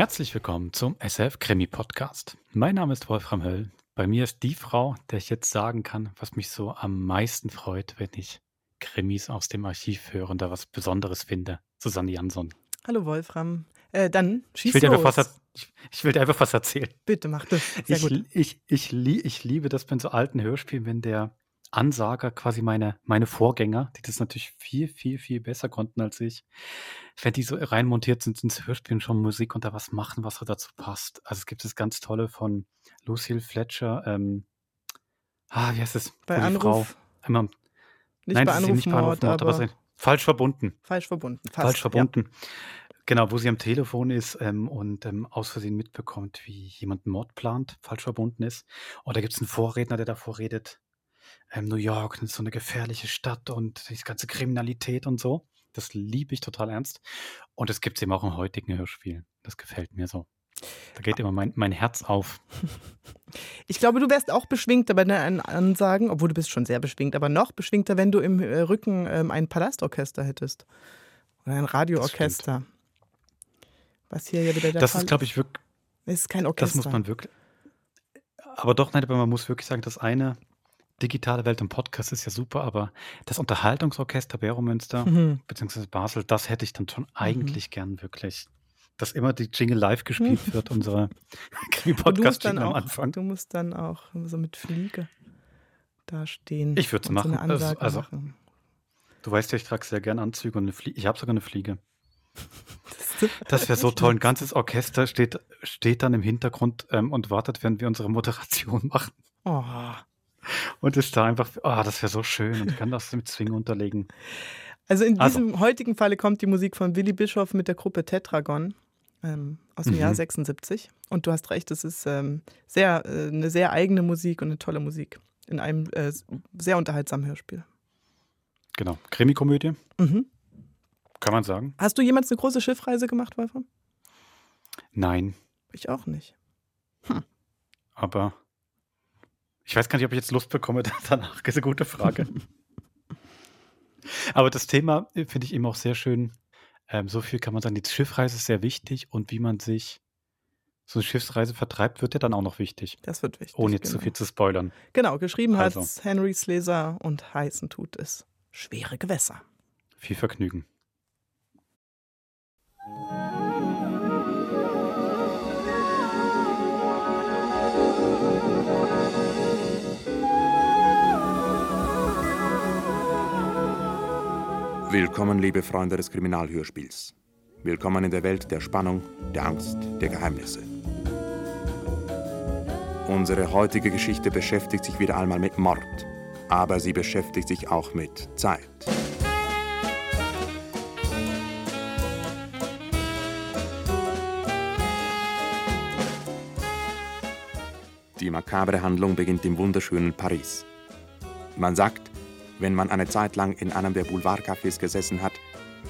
Herzlich willkommen zum SF Krimi Podcast. Mein Name ist Wolfram Höll. Bei mir ist die Frau, der ich jetzt sagen kann, was mich so am meisten freut, wenn ich Krimis aus dem Archiv höre und da was Besonderes finde. Susanne Jansson. Hallo Wolfram. Äh, dann schieß ich will, los. Was, ich, ich will dir einfach was erzählen. Bitte mach das. Sehr ich, gut. Ich, ich, ich liebe das bei so alten Hörspielen, wenn der Ansager, quasi meine, meine Vorgänger, die das natürlich viel, viel, viel besser konnten als ich, wenn die so reinmontiert sind ins Hörspiel schon Musik und da was machen, was so dazu passt. Also es gibt das ganz tolle von Lucille Fletcher, ähm, ah, wie heißt es? Bei Wo Anruf. Frau, einmal, Nicht nein, bei Anruf, nicht bei Anruf, Mord, Mord, aber, aber falsch verbunden. falsch verbunden. Fast. Falsch verbunden. Genau, wo sie am Telefon ist ähm, und ähm, aus Versehen mitbekommt, wie jemand einen Mord plant, falsch verbunden ist. Und da gibt es einen Vorredner, der davor redet, ähm, New York ist so eine gefährliche Stadt und die ganze Kriminalität und so. Das liebe ich total ernst. Und das gibt es eben auch im heutigen Hörspiel. Das gefällt mir so. Da geht immer mein, mein Herz auf. Ich glaube, du wärst auch beschwingter bei deinen Ansagen, obwohl du bist schon sehr beschwingt, aber noch beschwingter, wenn du im äh, Rücken ähm, ein Palastorchester hättest. Oder ein Radioorchester. Was hier ja wieder der Das Fall ist, glaube ich, wirklich, Es ist kein Orchester. das muss man wirklich. Aber doch, nein, aber man muss wirklich sagen, das eine digitale Welt im Podcast ist ja super, aber das Unterhaltungsorchester Beromünster Mhm. beziehungsweise Basel, das hätte ich dann schon eigentlich gern wirklich. Dass immer die Jingle live gespielt wird, unsere Und Krimi-Podcast-Jingle am auch, Anfang. du musst dann auch so mit Fliege da stehen. Ich würd's und machen. So Also- also- machen. Du weißt ja, ich trage sehr gern Anzüge und eine Fliege. Ich habe sogar eine Fliege. Das, Das wäre so toll. Ein ganzes Orchester steht, steht dann im Hintergrund ähm, und wartet, während wir unsere Moderation machen. Oh. Und ist da einfach, ah, das wäre so schön und kann das mit Swing unterlegen. Also in Also. diesem heutigen Falle kommt die Musik von Willy Bischoff mit der Gruppe Tetragon ähm, aus dem Mhm. Jahr 76. Und du hast recht, es ist ähm, sehr, äh, eine sehr eigene Musik und eine tolle Musik in einem äh, sehr unterhaltsamen Hörspiel. Genau. Krimikomödie, Mhm. kann man sagen. Hast du jemals eine große Schiffreise gemacht, Wolfram? Nein, Ich auch nicht. aber ich weiß gar nicht, ob ich jetzt Lust bekomme danach. Das ist eine gute Frage. aber das Thema äh, finde ich eben auch sehr schön. Ähm, so viel kann man sagen, die Schiffreise ist sehr wichtig und wie man sich so eine Schiffsreise vertreibt, wird ja dann auch noch wichtig. Das wird wichtig. Ohne jetzt genau. zu viel zu spoilern. Genau, geschrieben Also. hat Henry Slezer und heißen tut es Schwere Gewässer. Viel Vergnügen. Willkommen, liebe Freunde des Kriminalhörspiels. Willkommen in der Welt der Spannung, der Angst, der Geheimnisse. Unsere heutige Geschichte beschäftigt sich wieder einmal mit Mord, aber sie beschäftigt sich auch mit Zeit. Die makabre Handlung beginnt im wunderschönen Paris. Man sagt, wenn man eine Zeit lang in einem der Boulevardcafés gesessen hat,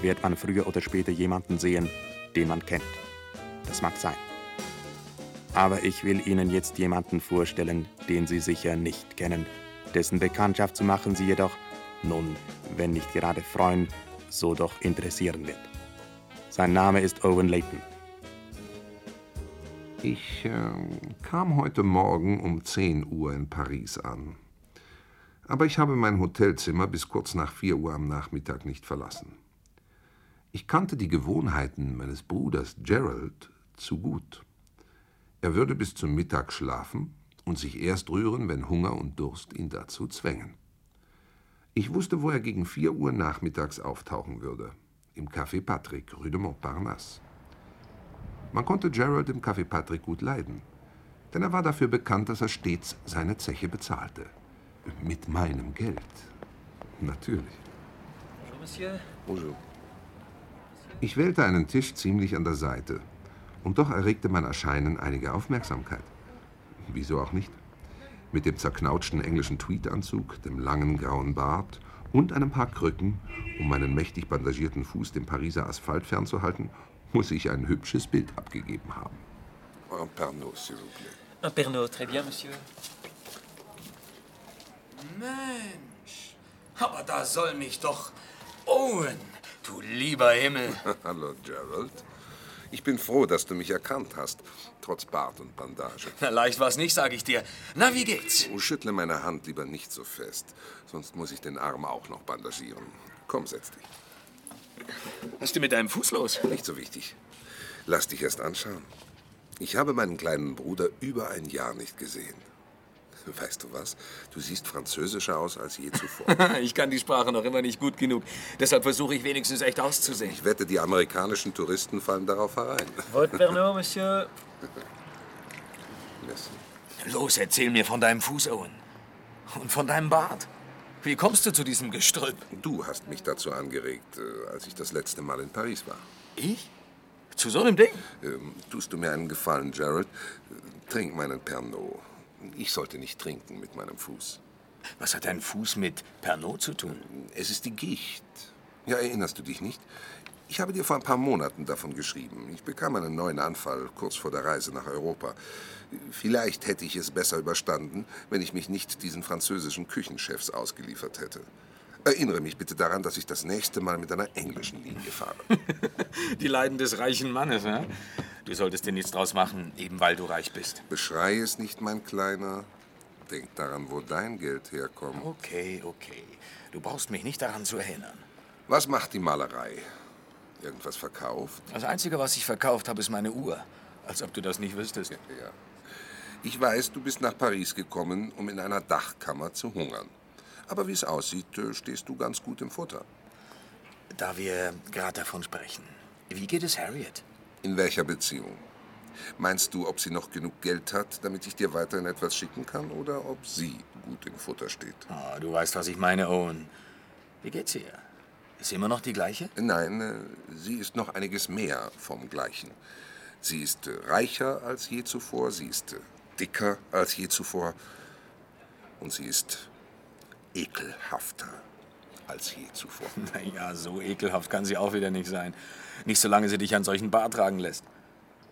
wird man früher oder später jemanden sehen, den man kennt. Das mag sein. Aber ich will Ihnen jetzt jemanden vorstellen, den Sie sicher nicht kennen, dessen Bekanntschaft zu machen Sie jedoch, nun, wenn nicht gerade freuen, so doch interessieren wird. Sein Name ist Owen Layton. Ich äh, kam heute Morgen um 10 Uhr in Paris an. Aber ich habe mein Hotelzimmer bis kurz nach 4 Uhr am Nachmittag nicht verlassen. Ich kannte die Gewohnheiten meines Bruders Gerald zu gut. Er würde bis zum Mittag schlafen und sich erst rühren, wenn Hunger und Durst ihn dazu zwängen. Ich wusste, wo er gegen 4 Uhr nachmittags auftauchen würde. Im Café Patrick, Rue de Montparnasse. Man konnte Gerald im Café Patrick gut leiden, denn er war dafür bekannt, dass er stets seine Zeche bezahlte. Mit meinem Geld. Natürlich. Bonjour, Monsieur. Bonjour. Ich wählte einen Tisch ziemlich an der Seite. Und doch erregte mein Erscheinen einige Aufmerksamkeit. Wieso auch nicht? Mit dem zerknautschten englischen Tweedanzug, dem langen grauen Bart und einem paar Krücken, um meinen mächtig bandagierten Fuß dem Pariser Asphalt fernzuhalten, muss ich ein hübsches Bild abgegeben haben. Un Pernod, s'il vous plaît. Un Pernod, très bien, Monsieur. Mensch, aber da soll mich doch Owen, du lieber Himmel. Hallo, Gerald. Ich bin froh, dass du mich erkannt hast, trotz Bart und Bandage. Na, leicht war's nicht, sag ich dir. Na, wie geht's? Oh, schüttle meine Hand lieber nicht so fest, sonst muss ich den Arm auch noch bandagieren. Komm, setz dich. Was ist denn mit deinem Fuß los? Nicht so wichtig. Lass dich erst anschauen. Ich habe meinen kleinen Bruder über ein Jahr nicht gesehen. Weißt du was? Du siehst französischer aus als je zuvor. ich kann die Sprache noch immer nicht gut genug. Deshalb versuche ich wenigstens echt auszusehen. Ich wette, die amerikanischen Touristen fallen darauf herein. Votre Pernod, Monsieur? Merci. Los, erzähl mir von deinem Fuß, Owen. Und von deinem Bart. Wie kommst du zu diesem Gestrüpp? Du hast mich dazu angeregt, äh, als ich das letzte Mal in Paris war. Ich? Zu so einem Ding? Ähm, tust du mir einen Gefallen, Gerald? Äh, Trink meinen Pernod. Ich sollte nicht trinken mit meinem Fuß. Was hat dein Fuß mit Pernod zu tun? Es ist die Gicht. Ja, erinnerst du dich nicht? Ich habe dir vor ein paar Monaten davon geschrieben. Ich bekam einen neuen Anfall kurz vor der Reise nach Europa. Vielleicht hätte ich es besser überstanden, wenn ich mich nicht diesen französischen Küchenchefs ausgeliefert hätte. Erinnere mich bitte daran, dass ich das nächste Mal mit einer englischen Linie fahre. Die Leiden des reichen Mannes, ne? Du solltest dir nichts draus machen, eben weil du reich bist. Beschrei es nicht, mein Kleiner. Denk daran, wo dein Geld herkommt. Okay, okay. Du brauchst mich nicht daran zu erinnern. Was macht die Malerei? Irgendwas verkauft? Das Einzige, was ich verkauft habe, ist meine Uhr. Als ob du das nicht wüsstest. Ja. Ich weiß, du bist nach Paris gekommen, um in einer Dachkammer zu hungern. Aber wie es aussieht, äh, stehst du ganz gut im Futter. Da wir gerade davon sprechen. Wie geht es Harriet? In welcher Beziehung? Meinst du, ob sie noch genug Geld hat, damit ich dir weiterhin etwas schicken kann, oder ob sie gut im Futter steht? Ah, du weißt, was ich meine, Owen. Wie geht's ihr? Ist sie immer noch die gleiche? Nein, äh, sie ist noch einiges mehr vom Gleichen. Sie ist äh, reicher als je zuvor, sie ist dicker als je zuvor und sie ist ekelhafter als je zuvor. Naja, so ekelhaft kann sie auch wieder nicht sein. Nicht solange sie dich an solchen Bart tragen lässt.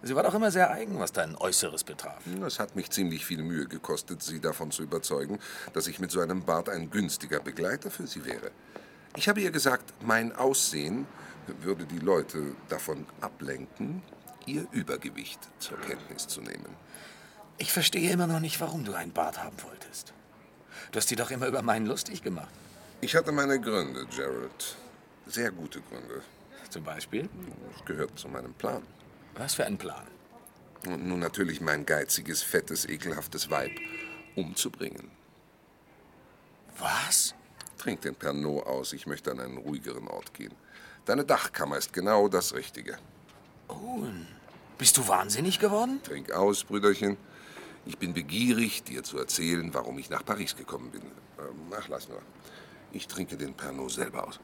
Sie war doch immer sehr eigen, was dein Äußeres betraf. Es hat mich ziemlich viel Mühe gekostet, sie davon zu überzeugen, dass ich mit so einem Bart ein günstiger Begleiter für sie wäre. Ich habe ihr gesagt, mein Aussehen würde die Leute davon ablenken, ihr Übergewicht zur Kenntnis zu nehmen. Ich verstehe immer noch nicht, warum du einen Bart haben wolltest. Du hast dir doch immer über meinen lustig gemacht. Ich hatte meine Gründe, Gerald. Sehr gute Gründe. Zum Beispiel? Das gehört zu meinem Plan. Was für ein Plan? Und nun natürlich mein geiziges, fettes, ekelhaftes Weib umzubringen. Was? Trink den Pernod aus, ich möchte an einen ruhigeren Ort gehen. Deine Dachkammer ist genau das Richtige. Owen, bist du wahnsinnig geworden? Trink aus, Brüderchen. Ich bin begierig, dir zu erzählen, warum ich nach Paris gekommen bin. Ähm, ach, lass nur. Ich trinke den Pernod selber aus.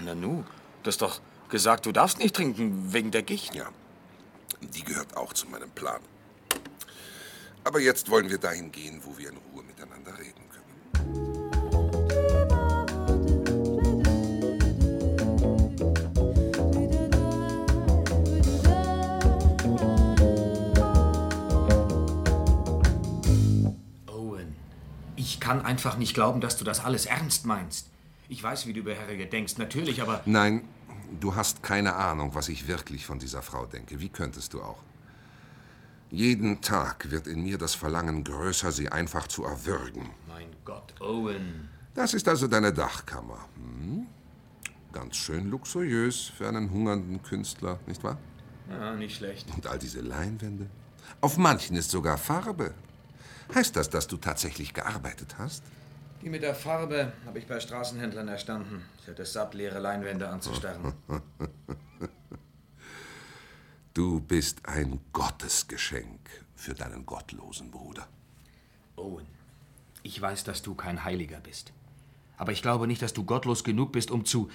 Na nu, du hast doch gesagt, du darfst nicht trinken wegen der Gicht. Ja, die gehört auch zu meinem Plan. Aber jetzt wollen wir dahin gehen, wo wir in Ruhe miteinander reden kann einfach nicht glauben, dass du das alles ernst meinst. Ich weiß, wie du über Harriet denkst, natürlich, aber Nein, du hast keine Ahnung, was ich wirklich von dieser Frau denke. Wie könntest du auch? Jeden Tag wird in mir das Verlangen größer, sie einfach zu erwürgen. mein Gott, Owen. Das ist also deine Dachkammer. Hm? Ganz schön luxuriös für einen hungernden Künstler, nicht wahr? Ja, nicht schlecht. Und all diese Leinwände. Auf manchen ist sogar Farbe. Heißt das, dass du tatsächlich gearbeitet hast? Die mit der Farbe habe ich bei Straßenhändlern erstanden. Ich hatte es satt, leere Leinwände anzustarren. Du bist ein Gottesgeschenk für deinen gottlosen Bruder. Owen, ich weiß, dass du kein Heiliger bist. Aber ich glaube nicht, dass du gottlos genug bist, um zu.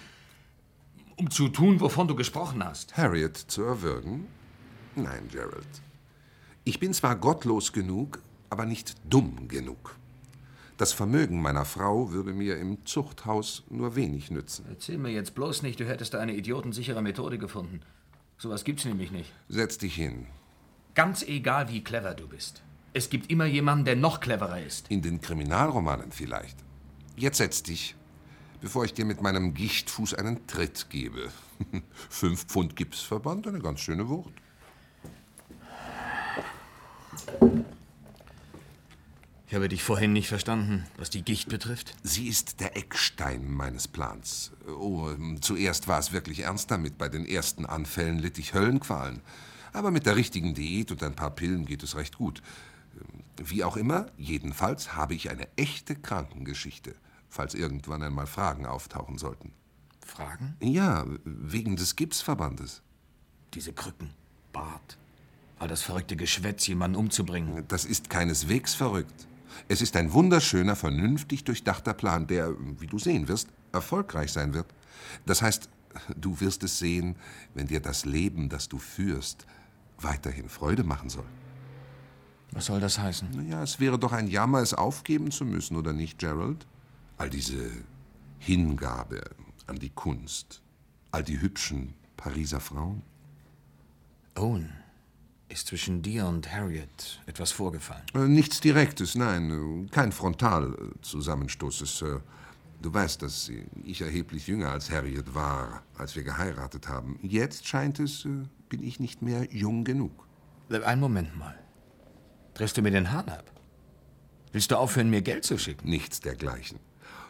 um zu tun, wovon du gesprochen hast. Harriet zu erwürgen? Nein, Gerald. Ich bin zwar gottlos genug, aber nicht dumm genug. Das Vermögen meiner Frau würde mir im Zuchthaus nur wenig nützen. Erzähl mir jetzt bloß nicht, du hättest da eine idiotensichere Methode gefunden. Sowas gibt's nämlich nicht. Setz dich hin. Ganz egal, wie clever du bist. Es gibt immer jemanden, der noch cleverer ist. In den Kriminalromanen vielleicht. Jetzt setz dich, bevor ich dir mit meinem Gichtfuß einen Tritt gebe. Fünf Pfund Gipsverband, eine ganz schöne Wucht. Ich habe dich vorhin nicht verstanden, was die Gicht betrifft. Sie ist der Eckstein meines Plans. Oh, zuerst war es wirklich ernst damit. Bei den ersten Anfällen litt ich Höllenqualen. Aber mit der richtigen Diät und ein paar Pillen geht es recht gut. Wie auch immer, jedenfalls habe ich eine echte Krankengeschichte, falls irgendwann einmal Fragen auftauchen sollten. Fragen? Ja, wegen des Gipsverbandes. Diese Krücken, Bart, all das verrückte Geschwätz, jemanden umzubringen. Das ist keineswegs verrückt. Es ist ein wunderschöner, vernünftig durchdachter Plan, der, wie du sehen wirst, erfolgreich sein wird. Das heißt, du wirst es sehen, wenn dir das Leben, das du führst, weiterhin Freude machen soll. Was soll das heißen? Naja, es wäre doch ein Jammer, es aufgeben zu müssen, oder nicht, Gerald? All diese Hingabe an die Kunst, all die hübschen Pariser Frauen. Owen, ist zwischen dir und Harriet etwas vorgefallen? Äh, nichts Direktes, nein, kein Frontalzusammenstoß. Es, äh, Du weißt, dass ich erheblich jünger als Harriet war, als wir geheiratet haben. Jetzt scheint es, äh, bin ich nicht mehr jung genug. Einen Moment mal. Drehst du mir den Hahn ab? Willst du aufhören, mir Geld zu schicken? Nichts dergleichen.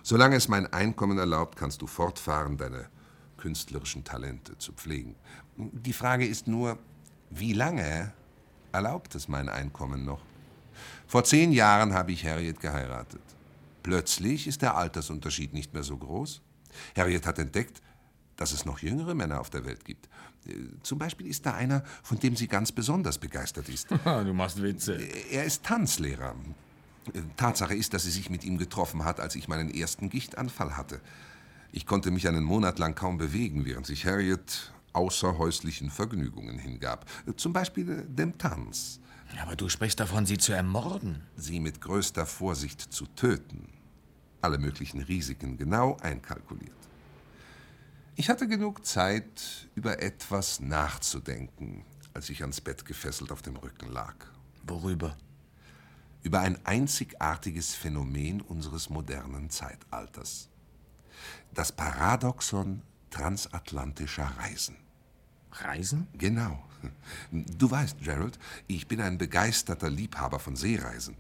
Solange es mein Einkommen erlaubt, kannst du fortfahren, deine künstlerischen Talente zu pflegen. Die Frage ist nur, wie lange erlaubt es mein Einkommen noch? Vor zehn Jahren habe ich Harriet geheiratet. Plötzlich ist der Altersunterschied nicht mehr so groß. Harriet hat entdeckt, dass es noch jüngere Männer auf der Welt gibt. Zum Beispiel ist da einer, von dem sie ganz besonders begeistert ist. du machst Witze. Er ist Tanzlehrer. Tatsache ist, dass sie sich mit ihm getroffen hat, als ich meinen ersten Gichtanfall hatte. Ich konnte mich einen Monat lang kaum bewegen, während sich Harriet außerhäuslichen Vergnügungen hingab. Zum Beispiel dem Tanz. Aber du sprichst davon, sie zu ermorden. Sie mit größter Vorsicht zu töten. Alle möglichen Risiken genau einkalkuliert. Ich hatte genug Zeit, über etwas nachzudenken, als ich ans Bett gefesselt auf dem Rücken lag. Worüber? Über ein einzigartiges Phänomen unseres modernen Zeitalters. Das Paradoxon transatlantischer Reisen. Reisen? Genau. Du weißt, Gerald, ich bin ein begeisterter Liebhaber von Seereisen.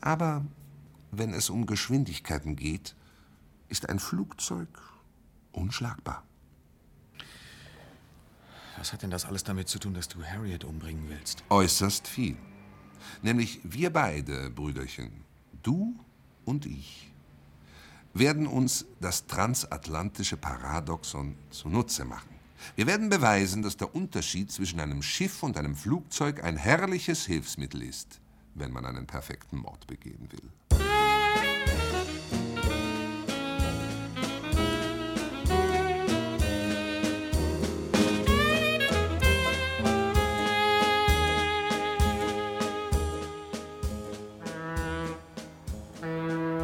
Aber wenn es um Geschwindigkeiten geht, ist ein Flugzeug unschlagbar. Was hat denn das alles damit zu tun, dass du Harriet umbringen willst? Äußerst viel. Nämlich wir beide, Brüderchen, du und ich, werden uns das transatlantische Paradoxon zunutze machen. Wir werden beweisen, dass der Unterschied zwischen einem Schiff und einem Flugzeug ein herrliches Hilfsmittel ist, wenn man einen perfekten Mord begehen will.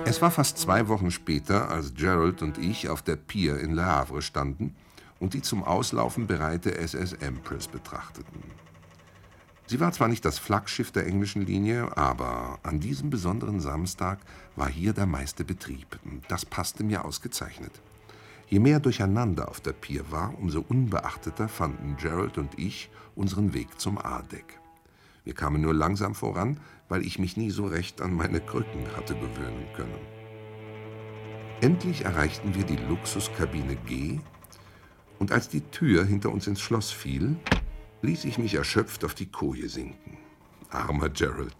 Es war fast zwei Wochen später, als Gerald und ich auf der Pier in Le Havre standen und die zum Auslaufen bereite SS Empress betrachteten. Sie war zwar nicht das Flaggschiff der englischen Linie, aber an diesem besonderen Samstag war hier der meiste Betrieb. Das passte mir ausgezeichnet. Je mehr Durcheinander auf der Pier war, umso unbeachteter fanden Gerald und ich unseren Weg zum A-Deck. Wir kamen nur langsam voran, weil ich mich nie so recht an meine Krücken hatte gewöhnen können. Endlich erreichten wir die Luxuskabine G und als die Tür hinter uns ins Schloss fiel, ließ ich mich erschöpft auf die Koje sinken. Armer Gerald.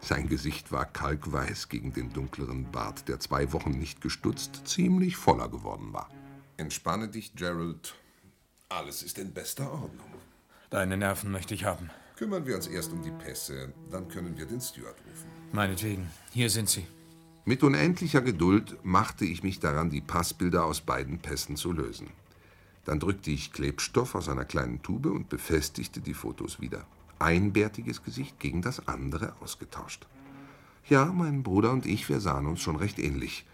Sein Gesicht war kalkweiß gegen den dunkleren Bart, der zwei Wochen nicht gestutzt, ziemlich voller geworden war. Entspanne dich, Gerald. Alles ist in bester Ordnung. Deine Nerven möchte ich haben. Kümmern wir uns erst um die Pässe, dann können wir den Steward rufen. Meinetwegen. Hier sind sie. Mit unendlicher Geduld machte ich mich daran, die Passbilder aus beiden Pässen zu lösen. Dann drückte ich Klebstoff aus einer kleinen Tube und befestigte die Fotos wieder. Ein bärtiges Gesicht gegen das andere ausgetauscht. Ja, mein Bruder und ich, wir sahen uns schon recht ähnlich,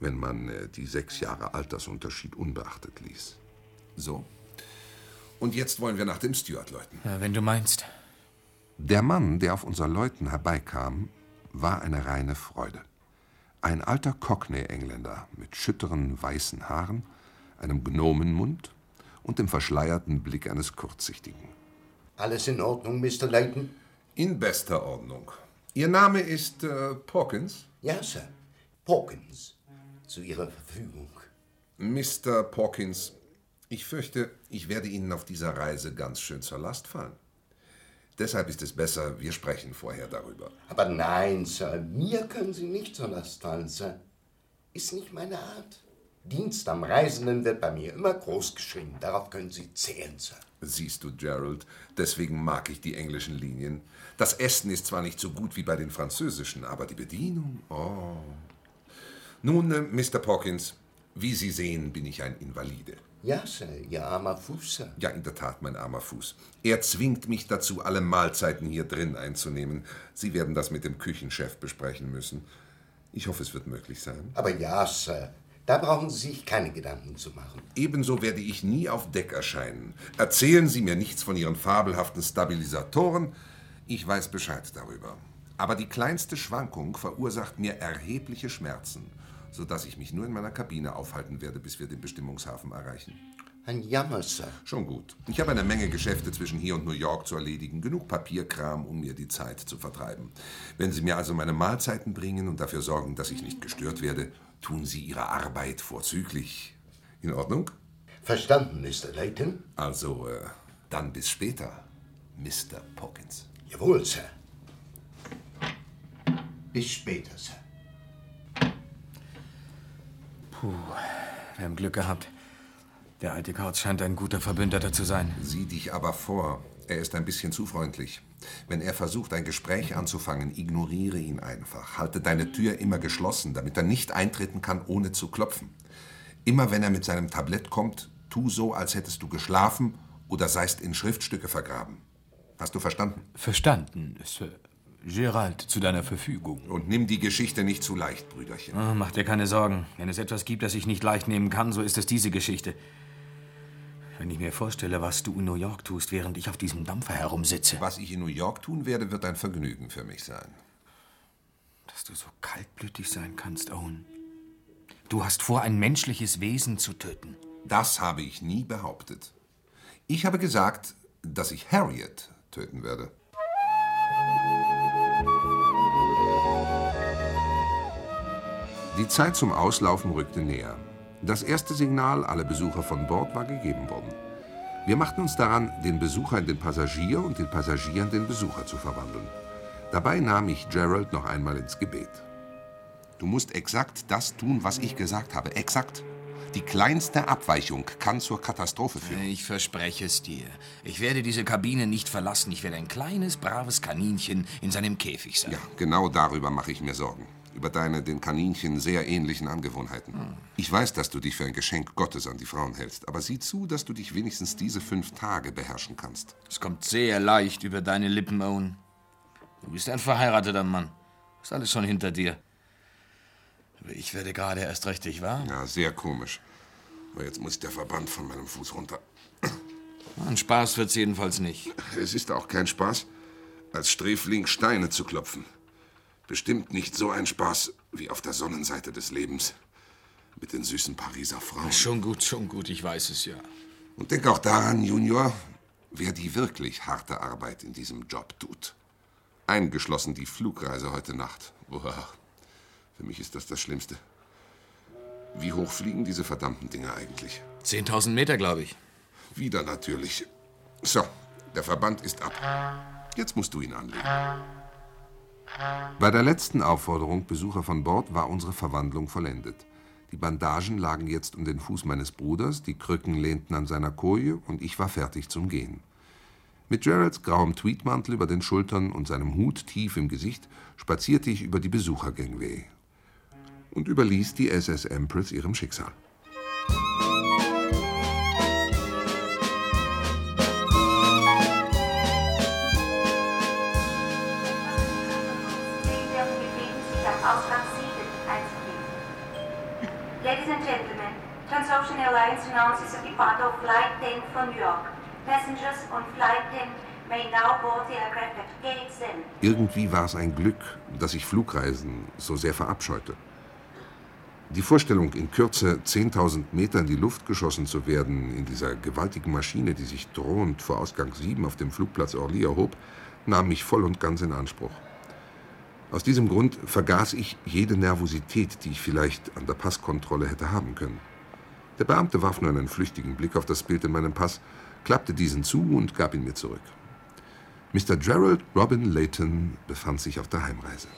wenn man äh, die sechs Jahre Altersunterschied unbeachtet ließ. So. Und jetzt wollen wir nach dem Steward läuten. Ja, wenn du meinst. Der Mann, der auf unser Läuten herbeikam, war eine reine Freude. Ein alter Cockney-Engländer mit schütteren weißen Haaren, einem Gnomenmund und dem verschleierten Blick eines Kurzsichtigen. Alles in Ordnung, Mr. Layton? In bester Ordnung. Ihr Name ist äh, Pawkins? Ja, Sir. Pawkins. Zu Ihrer Verfügung. Mr. Pawkins, ich fürchte, ich werde Ihnen auf dieser Reise ganz schön zur Last fallen. Deshalb ist es besser, wir sprechen vorher darüber. Aber nein, Sir, mir können Sie nicht zur Last fallen, Sir. Ist nicht meine Art. Dienst am Reisenden wird bei mir immer groß geschrieben. Darauf können Sie zählen, Sir. Siehst du, Gerald, deswegen mag ich die englischen Linien. Das Essen ist zwar nicht so gut wie bei den französischen, aber die Bedienung, oh. Nun, äh, Mr. Pawkins, wie Sie sehen, bin ich ein Invalide. Ja, Sir, Ihr armer Fuß, Sir. Ja, in der Tat, mein armer Fuß. Er zwingt mich dazu, alle Mahlzeiten hier drin einzunehmen. Sie werden das mit dem Küchenchef besprechen müssen. Ich hoffe, es wird möglich sein. Aber ja, Sir, da brauchen Sie sich keine Gedanken zu machen. Ebenso werde ich nie auf Deck erscheinen. Erzählen Sie mir nichts von Ihren fabelhaften Stabilisatoren. Ich weiß Bescheid darüber. Aber die kleinste Schwankung verursacht mir erhebliche Schmerzen, sodass ich mich nur in meiner Kabine aufhalten werde, bis wir den Bestimmungshafen erreichen. Ein Jammer, Sir. Schon gut. Ich habe eine Menge Geschäfte zwischen hier und New York zu erledigen. Genug Papierkram, um mir die Zeit zu vertreiben. Wenn Sie mir also meine Mahlzeiten bringen und dafür sorgen, dass ich nicht gestört werde, tun Sie Ihre Arbeit vorzüglich. In Ordnung? Verstanden, Mr. Layton? Also, äh, dann bis später, Mr. Pawkins. Jawohl, Sir. Bis später, Sir. Puh, wir haben Glück gehabt. Der alte Kauz scheint ein guter Verbündeter zu sein. Sieh dich aber vor. Er ist ein bisschen zu freundlich. Wenn er versucht, ein Gespräch anzufangen, ignoriere ihn einfach. Halte deine Tür immer geschlossen, damit er nicht eintreten kann, ohne zu klopfen. Immer wenn er mit seinem Tablett kommt, tu so, als hättest du geschlafen oder seist in Schriftstücke vergraben. Hast du verstanden? Verstanden, Sir. Gerald, zu deiner Verfügung. Und nimm die Geschichte nicht zu leicht, Brüderchen. Oh, mach dir keine Sorgen. Wenn es etwas gibt, das ich nicht leicht nehmen kann, so ist es diese Geschichte. Wenn ich mir vorstelle, was du in New York tust, während ich auf diesem Dampfer herumsitze. Was ich in New York tun werde, wird ein Vergnügen für mich sein. Dass du so kaltblütig sein kannst, Owen. Du hast vor, ein menschliches Wesen zu töten. Das habe ich nie behauptet. Ich habe gesagt, dass ich Harriet töten werde. Die Zeit zum Auslaufen rückte näher. Das erste Signal, alle Besucher von Bord, war gegeben worden. Wir machten uns daran, den Besucher in den Passagier und den Passagier in den Besucher zu verwandeln. Dabei nahm ich Gerald noch einmal ins Gebet. Du musst exakt das tun, was ich gesagt habe. Exakt. Die kleinste Abweichung kann zur Katastrophe führen. Ich verspreche es dir. Ich werde diese Kabine nicht verlassen. Ich werde ein kleines, braves Kaninchen in seinem Käfig sein. Ja, genau darüber mache ich mir Sorgen. Über deine den Kaninchen sehr ähnlichen Angewohnheiten. Ich weiß, dass du dich für ein Geschenk Gottes an die Frauen hältst, aber sieh zu, dass du dich wenigstens diese fünf Tage beherrschen kannst. Es kommt sehr leicht über deine Lippen, Owen. Du bist ein verheirateter Mann. Ist alles schon hinter dir. Aber ich werde gerade erst richtig, wahr? Ja, sehr komisch. Aber jetzt muss der Verband von meinem Fuß runter. Ein Spaß wird's jedenfalls nicht. Es ist auch kein Spaß, als Sträfling Steine zu klopfen. Bestimmt nicht so ein Spaß wie auf der Sonnenseite des Lebens. Mit den süßen Pariser Frauen. Schon gut, schon gut, ich weiß es ja. Und denk auch daran, Junior, wer die wirklich harte Arbeit in diesem Job tut. Eingeschlossen die Flugreise heute Nacht. Uah, für mich ist das das Schlimmste. Wie hoch fliegen diese verdammten Dinger eigentlich? 10.000 Meter, glaube ich. Wieder natürlich. So, der Verband ist ab. Jetzt musst du ihn anlegen. Bei der letzten Aufforderung, Besucher von Bord, war unsere Verwandlung vollendet. Die Bandagen lagen jetzt um den Fuß meines Bruders, die Krücken lehnten an seiner Koje und ich war fertig zum Gehen. Mit Geralds grauem Tweedmantel über den Schultern und seinem Hut tief im Gesicht spazierte ich über die Besuchergangway und überließ die SS Empress ihrem Schicksal. Ladies and gentlemen, Transocean Airlines announces the departure of Flight 10 from New York. Passengers on Flight 10 may now board the aircraft at Gate 7. Irgendwie war es ein Glück, dass ich Flugreisen so sehr verabscheute. Die Vorstellung, in Kürze 10.000 Meter in die Luft geschossen zu werden, in dieser gewaltigen Maschine, die sich drohend vor Ausgang 7 auf dem Flugplatz Orly erhob, nahm mich voll und ganz in Anspruch. Aus diesem Grund vergaß ich jede Nervosität, die ich vielleicht an der Passkontrolle hätte haben können. Der Beamte warf nur einen flüchtigen Blick auf das Bild in meinem Pass, klappte diesen zu und gab ihn mir zurück. Mr. Gerald Robin Layton befand sich auf der Heimreise.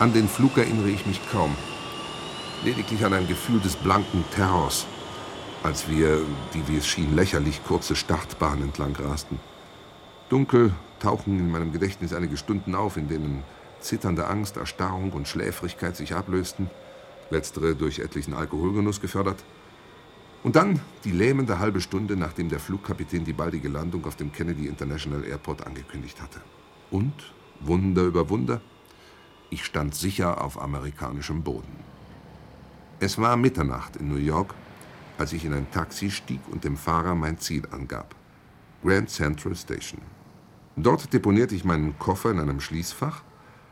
An den Flug erinnere ich mich kaum. Lediglich an ein Gefühl des blanken Terrors, als wir die, wie es schien, lächerlich kurze Startbahn entlang rasten. Dunkel tauchen in meinem Gedächtnis einige Stunden auf, in denen zitternde Angst, Erstarrung und Schläfrigkeit sich ablösten, letztere durch etlichen Alkoholgenuss gefördert. Und dann die lähmende halbe Stunde, nachdem der Flugkapitän die baldige Landung auf dem Kennedy International Airport angekündigt hatte. Und, Wunder über Wunder, ich stand sicher auf amerikanischem Boden. Es war Mitternacht in New York, als ich in ein Taxi stieg und dem Fahrer mein Ziel angab. Grand Central Station. Dort deponierte ich meinen Koffer in einem Schließfach,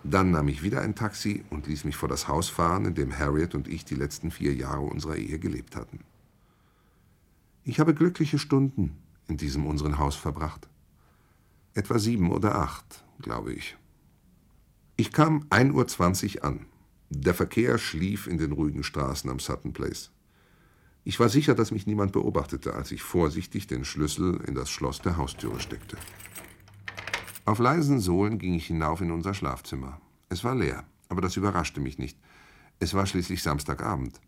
dann nahm ich wieder ein Taxi und ließ mich vor das Haus fahren, in dem Harriet und ich die letzten vier Jahre unserer Ehe gelebt hatten. Ich habe glückliche Stunden in diesem unseren Haus verbracht. Etwa sieben oder acht, glaube ich. Ich kam 1.20 Uhr an. Der Verkehr schlief in den ruhigen Straßen am Sutton Place. Ich war sicher, dass mich niemand beobachtete, als ich vorsichtig den Schlüssel in das Schloss der Haustüre steckte. Auf leisen Sohlen ging ich hinauf in unser Schlafzimmer. Es war leer, aber das überraschte mich nicht. Es war schließlich Samstagabend.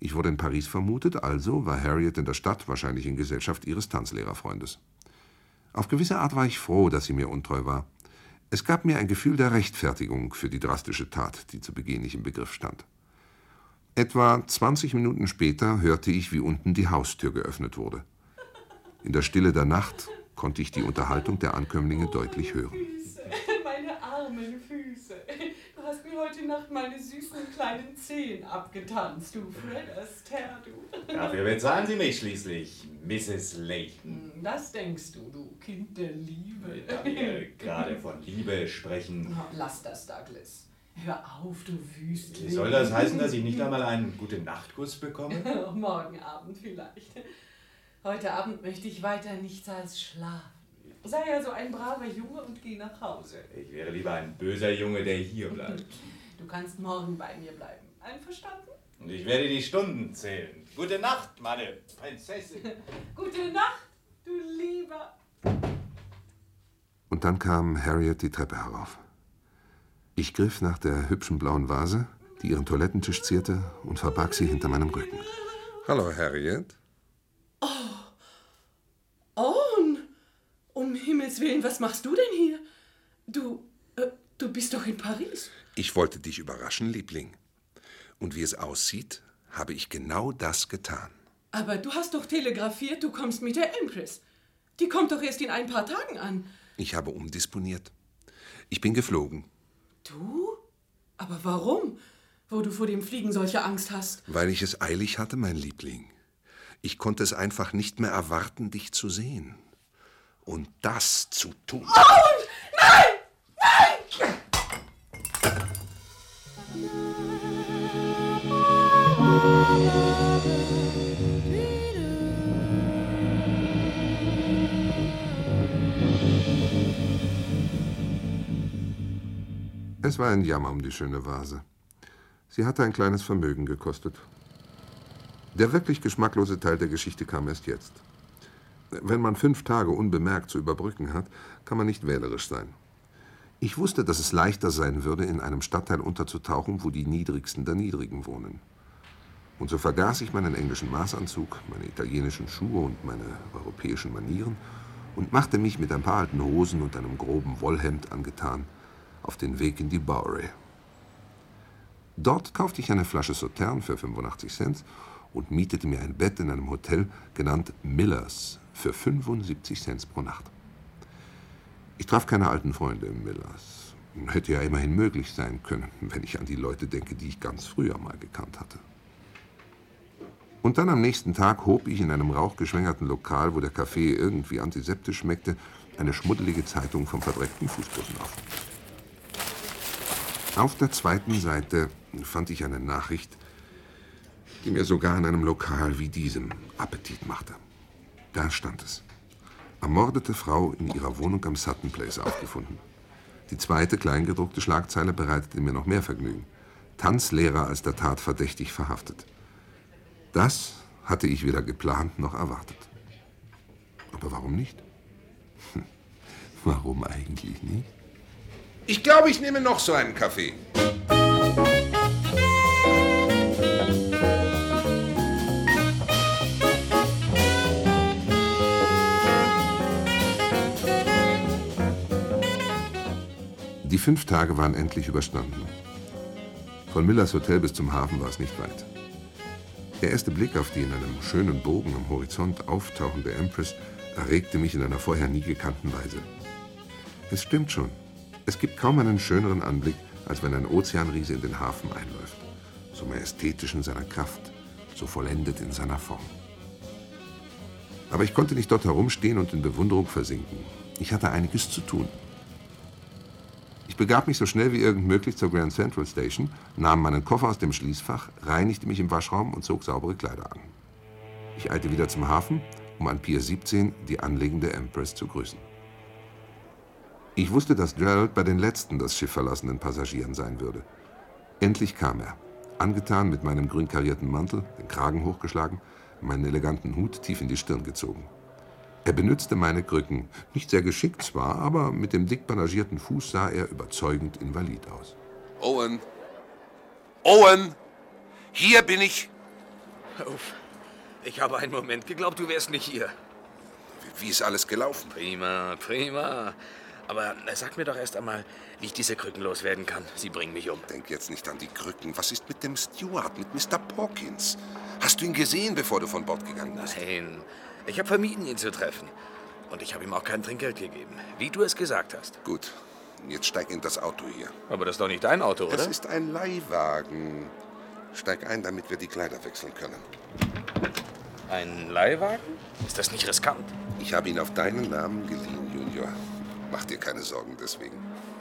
Ich wurde in Paris vermutet, also war Harriet in der Stadt, wahrscheinlich in Gesellschaft ihres Tanzlehrerfreundes. Auf gewisse Art war ich froh, dass sie mir untreu war. Es gab mir ein Gefühl der Rechtfertigung für die drastische Tat, die zu begehen ich im Begriff stand. Etwa 20 Minuten später hörte ich, wie unten die Haustür geöffnet wurde. In der Stille der Nacht konnte ich die Unterhaltung der Ankömmlinge deutlich hören. Füße, meine armen Füße. Du hast mir heute Nacht meine süßen kleinen Zehen abgetanzt, du Fred Astaire, du. Dafür bezahlen Sie mich schließlich, Mrs. Layton. Hm, Das denkst du, du Kind der Liebe. Da wir gerade von Liebe sprechen. Lass das, Douglas. Hör auf, du Wüstling. Soll das heißen, dass ich nicht einmal einen guten Nachtkuss bekomme? Morgen Abend vielleicht. Heute Abend möchte ich weiter nichts als schlafen. Sei also ein braver Junge und geh nach Hause. Ich wäre lieber ein böser Junge, der hier bleibt. Du kannst morgen bei mir bleiben. Einverstanden? Und ich werde die Stunden zählen. Gute Nacht, meine Prinzessin. Gute Nacht, du Lieber. Und dann kam Harriet die Treppe herauf. Ich griff nach der hübschen blauen Vase, die ihren Toilettentisch zierte, und verbarg sie hinter meinem Rücken. Hallo, Harriet. Owen, um Himmels Willen, was machst du denn hier? Du, äh, du bist doch in Paris. Ich wollte dich überraschen, Liebling. Und wie es aussieht, habe ich genau das getan. Aber du hast doch telegrafiert, du kommst mit der Empress. Die kommt doch erst in ein paar Tagen an. Ich habe umdisponiert. Ich bin geflogen, Du? Aber warum? Wo du vor dem Fliegen solche Angst hast. weil ich es eilig hatte, mein Liebling. Ich konnte es einfach nicht mehr erwarten, dich zu sehen. Und das zu tun. Es war ein Jammer um die schöne Vase. Sie hatte ein kleines Vermögen gekostet. Der wirklich geschmacklose Teil der Geschichte kam erst jetzt. Wenn man fünf Tage unbemerkt zu überbrücken hat, kann man nicht wählerisch sein. Ich wusste, dass es leichter sein würde, in einem Stadtteil unterzutauchen, wo die Niedrigsten der Niedrigen wohnen. Und so vergaß ich meinen englischen Maßanzug, meine italienischen Schuhe und meine europäischen Manieren und machte mich mit ein paar alten Hosen und einem groben Wollhemd angetan auf den Weg in die Bowery. Dort kaufte ich eine Flasche Sautern für 85 Cent und mietete mir ein Bett in einem Hotel genannt Millers für 75 Cent pro Nacht. Ich traf keine alten Freunde im Millers. Hätte ja immerhin möglich sein können, wenn ich an die Leute denke, die ich ganz früher mal gekannt hatte. Und dann am nächsten Tag hob ich in einem rauchgeschwängerten Lokal, wo der Kaffee irgendwie antiseptisch schmeckte, eine schmuddelige Zeitung vom verdreckten Fußboden auf. Auf der zweiten Seite fand ich eine Nachricht, die mir sogar in einem Lokal wie diesem Appetit machte. Da stand es. Ermordete Frau in ihrer Wohnung am Sutton Place aufgefunden. Die zweite kleingedruckte Schlagzeile bereitete mir noch mehr Vergnügen. Tanzlehrer als der Tat verdächtig verhaftet. Das hatte ich weder geplant noch erwartet. Aber warum nicht? Hm, Warum eigentlich nicht? Ich glaube, ich nehme noch so einen Kaffee. Fünf Tage waren endlich überstanden. Von Millers Hotel bis zum Hafen war es nicht weit. Der erste Blick auf die in einem schönen Bogen am Horizont auftauchende Empress erregte mich in einer vorher nie gekannten Weise. Es stimmt schon. Es gibt kaum einen schöneren Anblick, als wenn ein Ozeanriese in den Hafen einläuft. So majestätisch in seiner Kraft, so vollendet in seiner Form. Aber ich konnte nicht dort herumstehen und in Bewunderung versinken. Ich hatte einiges zu tun. Ich begab mich so schnell wie irgend möglich zur Grand Central Station, nahm meinen Koffer aus dem Schließfach, reinigte mich im Waschraum und zog saubere Kleider an. Ich eilte wieder zum Hafen, um an Pier 17 die anlegende Empress zu grüßen. Ich wusste, dass Gerald bei den letzten das Schiff verlassenen Passagieren sein würde. Endlich kam er, angetan mit meinem grün karierten Mantel, den Kragen hochgeschlagen, meinen eleganten Hut tief in die Stirn gezogen. Er benützte meine Krücken, nicht sehr geschickt zwar, aber mit dem dick bandagierten Fuß sah er überzeugend invalid aus. Owen. Owen! Hier bin ich. Uff. Ich habe einen Moment geglaubt, du wärst nicht hier. Wie ist alles gelaufen? Prima, prima. Aber äh, sag mir doch erst einmal, wie ich diese Krücken loswerden kann. Sie bringen mich um. Denk jetzt nicht an die Krücken. Was ist mit dem Steward, mit Mr. Pawkins? Hast du ihn gesehen, bevor du von Bord gegangen bist? Nein, ich habe vermieden, ihn zu treffen. Und ich habe ihm auch kein Trinkgeld gegeben, wie du es gesagt hast. Gut, jetzt steig in das Auto hier. Aber das ist doch nicht dein Auto, oder? Das ist ein Leihwagen. Steig ein, damit wir die Kleider wechseln können. Ein Leihwagen? Ist das nicht riskant? Ich habe ihn auf deinen Namen geliehen, Junior. Mach dir keine Sorgen deswegen.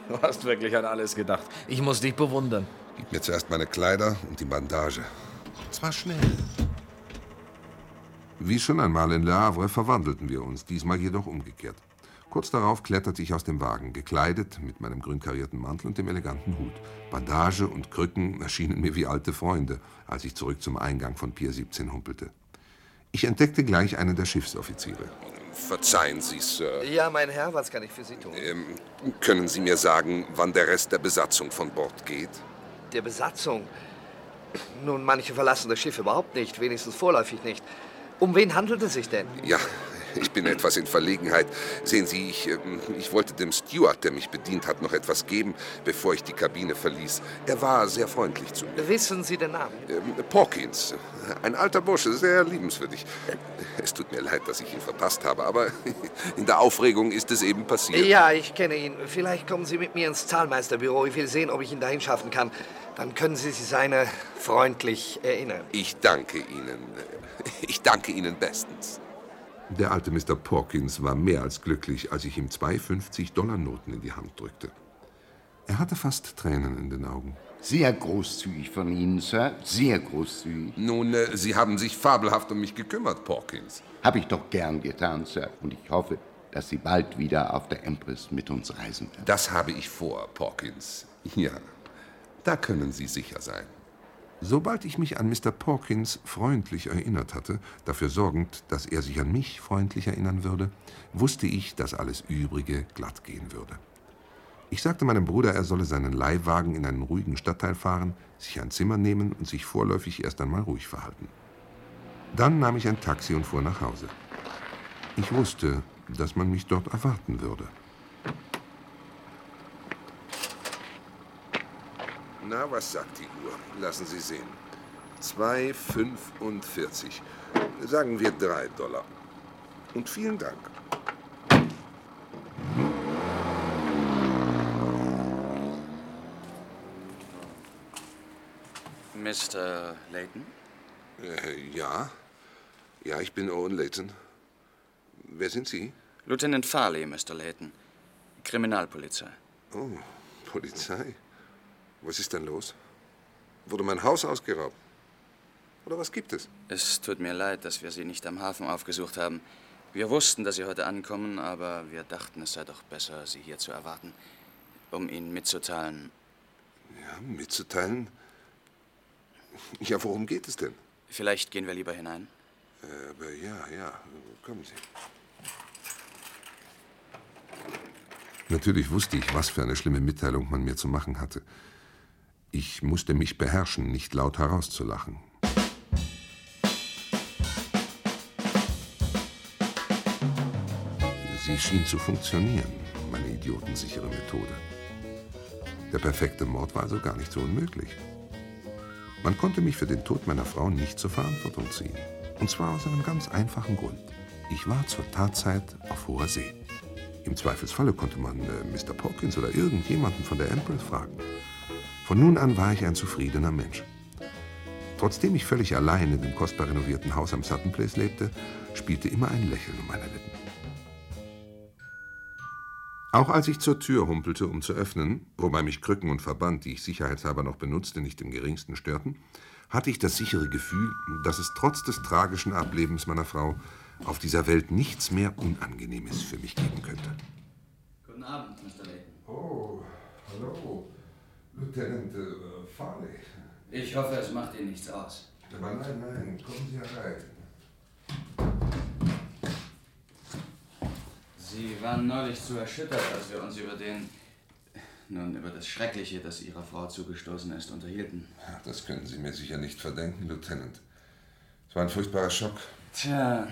Du hast wirklich an alles gedacht. Ich muss dich bewundern. Gib mir zuerst meine Kleider und die Bandage. Zwar schnell. Wie schon einmal in Le Havre verwandelten wir uns, diesmal jedoch umgekehrt. Kurz darauf kletterte ich aus dem Wagen, gekleidet mit meinem grün karierten Mantel und dem eleganten Hut. Bandage und Krücken erschienen mir wie alte Freunde, als ich zurück zum Eingang von Pier 17 humpelte. Ich entdeckte gleich einen der Schiffsoffiziere. Verzeihen Sie, Sir. Ja, mein Herr, was kann ich für Sie tun? Ähm, können Sie mir sagen, wann der Rest der Besatzung von Bord geht? Der Besatzung? Nun, manche verlassen das Schiff überhaupt nicht, wenigstens vorläufig nicht. Um wen handelt es sich denn? Ja, ich bin etwas in Verlegenheit. Sehen Sie, ich, ähm, ich wollte dem Steward, der mich bedient hat, noch etwas geben, bevor ich die Kabine verließ. Er war sehr freundlich zu mir. Wissen Sie den Namen? Ähm, Pawkins, ein alter Bursche, sehr liebenswürdig. Es tut mir leid, dass ich ihn verpasst habe, aber in der Aufregung ist es eben passiert. Ja, ich kenne ihn. Vielleicht kommen Sie mit mir ins Zahlmeisterbüro. Ich will sehen, ob ich ihn dahin schaffen kann. Dann können Sie sich seine freundlich erinnern. Ich danke Ihnen. Ich danke Ihnen bestens. Der alte Mr. Pawkins war mehr als glücklich, als ich ihm zwei 50-Dollar-Noten in die Hand drückte. Er hatte fast Tränen in den Augen. Sehr großzügig von Ihnen, Sir. Sehr großzügig. Nun, äh, Sie haben sich fabelhaft um mich gekümmert, Pawkins. Habe ich doch gern getan, Sir. Und ich hoffe, dass Sie bald wieder auf der Empress mit uns reisen werden. Das habe ich vor, Pawkins. Ja, da können Sie sicher sein. Sobald ich mich an Mr. Pawkins freundlich erinnert hatte, dafür sorgend, dass er sich an mich freundlich erinnern würde, wusste ich, dass alles Übrige glatt gehen würde. Ich sagte meinem Bruder, er solle seinen Leihwagen in einen ruhigen Stadtteil fahren, sich ein Zimmer nehmen und sich vorläufig erst einmal ruhig verhalten. Dann nahm ich ein Taxi und fuhr nach Hause. Ich wusste, dass man mich dort erwarten würde. Na, was sagt die Uhr? Lassen Sie sehen. 2,45. Sagen wir 3 Dollar. Und vielen Dank. Mr. Layton? Äh, ja. Ja, ich bin Owen Layton. Wer sind Sie? Lieutenant Farley, Mr. Layton. Kriminalpolizei. Oh, Polizei. Was ist denn los? Wurde mein Haus ausgeraubt? Oder was gibt es? Es tut mir leid, dass wir Sie nicht am Hafen aufgesucht haben. Wir wussten, dass Sie heute ankommen, aber wir dachten, es sei doch besser, Sie hier zu erwarten, um Ihnen mitzuteilen. Ja, mitzuteilen? Ja, worum geht es denn? Vielleicht gehen wir lieber hinein. Äh, aber ja, ja, kommen Sie. Natürlich wusste ich, was für eine schlimme Mitteilung man mir zu machen hatte. Ich musste mich beherrschen, nicht laut herauszulachen. Sie schien zu funktionieren, meine idiotensichere Methode. Der perfekte Mord war also gar nicht so unmöglich. Man konnte mich für den Tod meiner Frau nicht zur Verantwortung ziehen. Und zwar aus einem ganz einfachen Grund. Ich war zur Tatzeit auf hoher See. Im Zweifelsfalle konnte man äh, Mr. Porkins oder irgendjemanden von der Empress fragen. Von nun an war ich ein zufriedener Mensch. Trotzdem ich völlig allein in dem kostbar renovierten Haus am Sutton Place lebte, spielte immer ein Lächeln um meine Lippen. Auch als ich zur Tür humpelte, um zu öffnen, wobei mich Krücken und Verband, die ich sicherheitshalber noch benutzte, nicht im geringsten störten, hatte ich das sichere Gefühl, dass es trotz des tragischen Ablebens meiner Frau auf dieser Welt nichts mehr Unangenehmes für mich geben könnte. Guten Abend, Mr. Layton. Oh, hallo, Lieutenant äh, Farley. Ich hoffe, es macht Ihnen nichts aus. Aber nein, nein, kommen Sie herein. Sie waren neulich zu erschüttert, als wir uns über den. Nun, über das Schreckliche, das Ihrer Frau zugestoßen ist, unterhielten. Ja, das können Sie mir sicher nicht verdenken, Lieutenant. Es war ein furchtbarer Schock. Tja,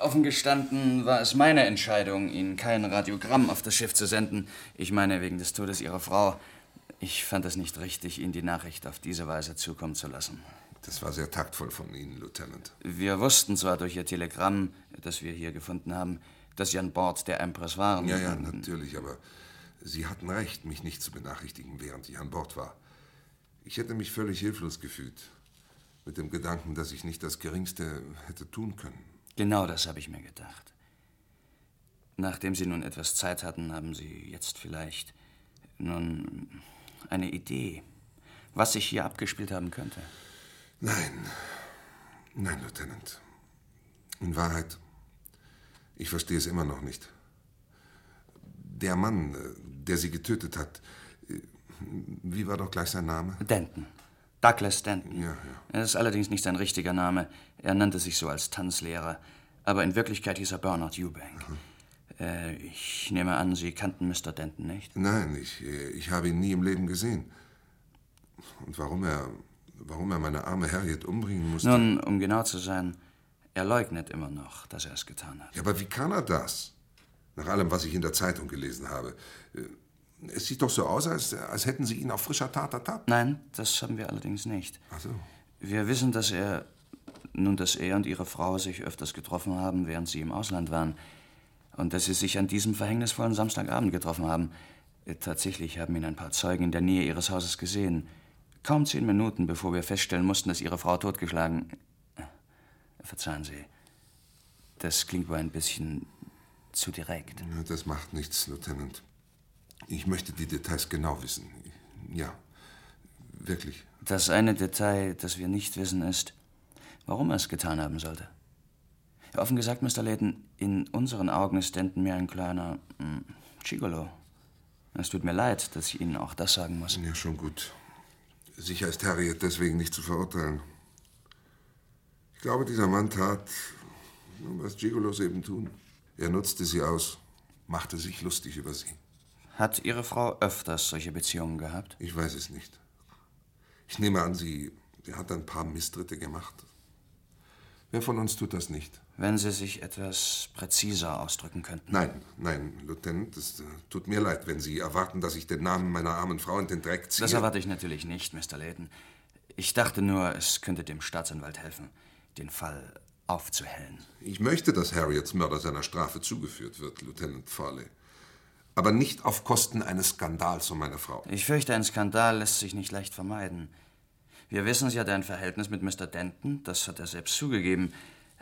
offen gestanden war es meine Entscheidung, Ihnen kein Radiogramm auf das Schiff zu senden. Ich meine, wegen des Todes Ihrer Frau. Ich fand es nicht richtig, Ihnen die Nachricht auf diese Weise zukommen zu lassen. Das war sehr taktvoll von Ihnen, Lieutenant. Wir wussten zwar durch Ihr Telegramm, das wir hier gefunden haben, dass Sie an Bord der Empress waren. Ja, ja, natürlich, aber Sie hatten recht, mich nicht zu benachrichtigen, während ich an Bord war. Ich hätte mich völlig hilflos gefühlt, mit dem Gedanken, dass ich nicht das Geringste hätte tun können. Genau das habe ich mir gedacht. Nachdem Sie nun etwas Zeit hatten, haben Sie jetzt vielleicht nun eine Idee, was sich hier abgespielt haben könnte. Nein, nein, Lieutenant. In Wahrheit, ich verstehe es immer noch nicht. Der Mann, äh, der Sie getötet hat, äh, wie war doch gleich sein Name? Denton. Douglas Denton. Ja, ja. Das ist allerdings nicht sein richtiger Name. Er nannte sich so als Tanzlehrer. Aber in Wirklichkeit hieß er Bernard Eubank. Äh, ich nehme an, Sie kannten Mr. Denton nicht? Nein, ich, äh, ich habe ihn nie im Leben gesehen. Und warum er, warum er meine arme Harriet umbringen musste? Nun, um genau zu sein, er leugnet immer noch, dass er es getan hat. Ja, aber wie kann er das? Nach allem, was ich in der Zeitung gelesen habe. Äh, Es sieht doch so aus, als, als hätten Sie ihn auf frischer Tat ertappt. Nein, das haben wir allerdings nicht. Ach so. Wir wissen, dass er, nun, dass er und ihre Frau sich öfters getroffen haben, während sie im Ausland waren. Und dass sie sich an diesem verhängnisvollen Samstagabend getroffen haben. Äh, Tatsächlich haben ihn ein paar Zeugen in der Nähe ihres Hauses gesehen. Kaum zehn Minuten, bevor wir feststellen mussten, dass ihre Frau totgeschlagen. Äh, Verzeihen Sie. Das klingt wohl ein bisschen zu direkt. Ja, das macht nichts, Lieutenant. Ich möchte die Details genau wissen. Ja, wirklich. Das eine Detail, das wir nicht wissen, ist, warum er es getan haben sollte. Offen gesagt, Mr. Layton, in unseren Augen ist Denton mehr ein kleiner hm, Gigolo. Es tut mir leid, dass ich Ihnen auch das sagen muss. Ja, schon gut. Sicher ist Harriet deswegen nicht zu verurteilen. Ich glaube, dieser Mann tat, was Gigolos eben tun. Er nutzte sie aus, machte sich lustig über sie. Hat Ihre Frau öfters solche Beziehungen gehabt? Ich weiß es nicht. Ich nehme an, sie, sie hat ein paar Misstritte gemacht. Wer von uns tut das nicht? Wenn Sie sich etwas präziser ausdrücken könnten. Nein, nein, Lieutenant, es äh, tut mir leid, wenn Sie erwarten, dass ich den Namen meiner armen Frau in den Dreck ziehe. Das erwarte ich natürlich nicht, Mr. Layton. Ich dachte nur, es könnte dem Staatsanwalt helfen, den Fall aufzuhellen. Ich möchte, dass Harriets Mörder seiner Strafe zugeführt wird, Lieutenant Farley. Aber nicht auf Kosten eines Skandals um meine Frau. Ich fürchte, ein Skandal lässt sich nicht leicht vermeiden. Wir wissen, sie hatte ein Verhältnis mit Mr. Denton, das hat er selbst zugegeben.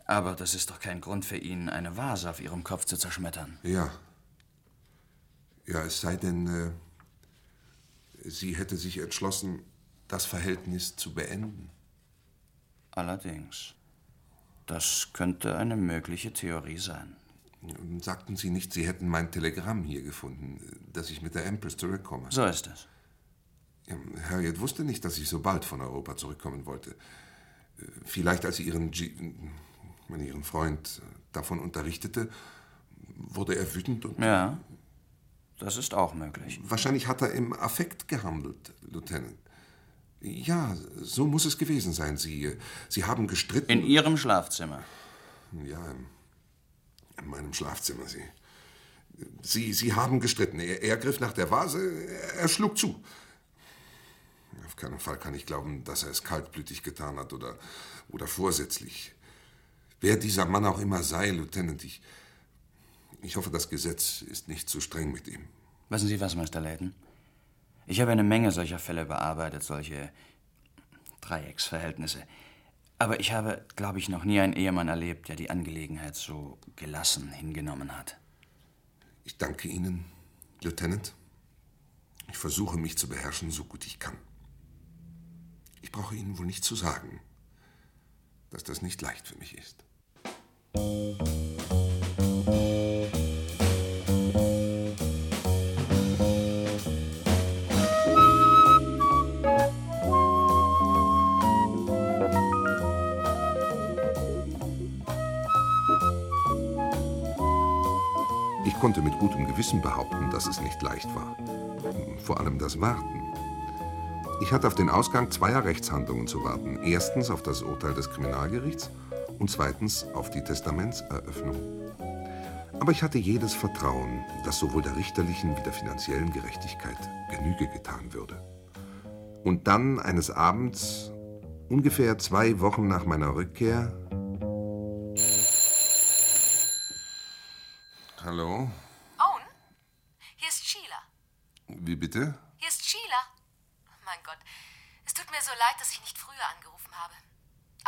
Aber das ist doch kein Grund für ihn, eine Vase auf ihrem Kopf zu zerschmettern. Ja. Ja, es sei denn, äh, sie hätte sich entschlossen, das Verhältnis zu beenden. Allerdings. Das könnte eine mögliche Theorie sein. Sagten Sie nicht, Sie hätten mein Telegramm hier gefunden, dass ich mit der Empress zurückkomme? So ist es. Ja, Harriet wusste nicht, dass ich so bald von Europa zurückkommen wollte. Vielleicht, als sie ihren, G meine, ihren Freund davon unterrichtete, wurde er wütend und. Ja, das ist auch möglich. Wahrscheinlich hat er im Affekt gehandelt, Lieutenant. Ja, so muss es gewesen sein. Sie, Sie haben gestritten. In Ihrem Schlafzimmer? Ja, in, in meinem Schlafzimmer. Sie, Sie, Sie haben gestritten. Er, er griff nach der Vase, er schlug zu. Auf keinen Fall kann ich glauben, dass er es kaltblütig getan hat oder, oder vorsätzlich. Wer dieser Mann auch immer sei, Lieutenant, ich, ich hoffe, das Gesetz ist nicht zu streng mit ihm. Wissen Sie was, Mr. Layton? Ich habe eine Menge solcher Fälle bearbeitet, solche Dreiecksverhältnisse. Aber ich habe, glaube ich, noch nie einen Ehemann erlebt, der die Angelegenheit so gelassen hingenommen hat. Ich danke Ihnen, Lieutenant. Ich versuche mich zu beherrschen, so gut ich kann. Ich brauche Ihnen wohl nicht zu sagen, dass das nicht leicht für mich ist. Ich konnte mit gutem Gewissen behaupten, dass es nicht leicht war. Vor allem das Warten. Ich hatte auf den Ausgang zweier Rechtshandlungen zu warten. Erstens auf das Urteil des Kriminalgerichts und zweitens auf die Testamentseröffnung. Aber ich hatte jedes Vertrauen, dass sowohl der richterlichen wie der finanziellen Gerechtigkeit Genüge getan würde. Und dann eines Abends, ungefähr zwei Wochen nach meiner Rückkehr, Hallo? Owen? Hier ist Sheila. Wie bitte? Hier ist Sheila. Mein Gott, es tut mir so leid, dass ich nicht früher angerufen habe.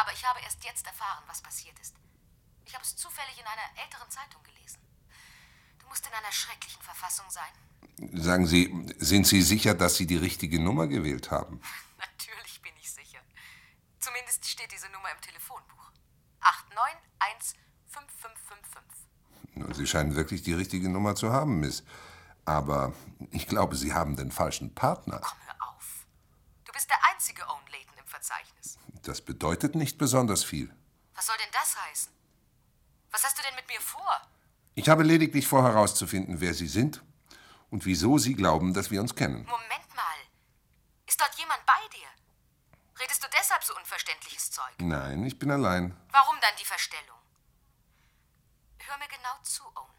Aber ich habe erst jetzt erfahren, was passiert ist. Ich habe es zufällig in einer älteren Zeitung gelesen. Du musst in einer schrecklichen Verfassung sein. Sagen Sie, sind Sie sicher, dass Sie die richtige Nummer gewählt haben? Natürlich bin ich sicher. Zumindest steht diese Nummer im Telefonbuch. 8915555. Sie scheinen wirklich die richtige Nummer zu haben, Miss. Aber ich glaube, Sie haben den falschen Partner. Komm, hör auf. Du bist der einzige Verzeichnis. Das bedeutet nicht besonders viel. Was soll denn das heißen? Was hast du denn mit mir vor? Ich habe lediglich vor herauszufinden, wer Sie sind und wieso Sie glauben, dass wir uns kennen. Moment mal. Ist dort jemand bei dir? Redest du deshalb so unverständliches Zeug? Nein, ich bin allein. Warum dann die Verstellung? Hör mir genau zu, Owen.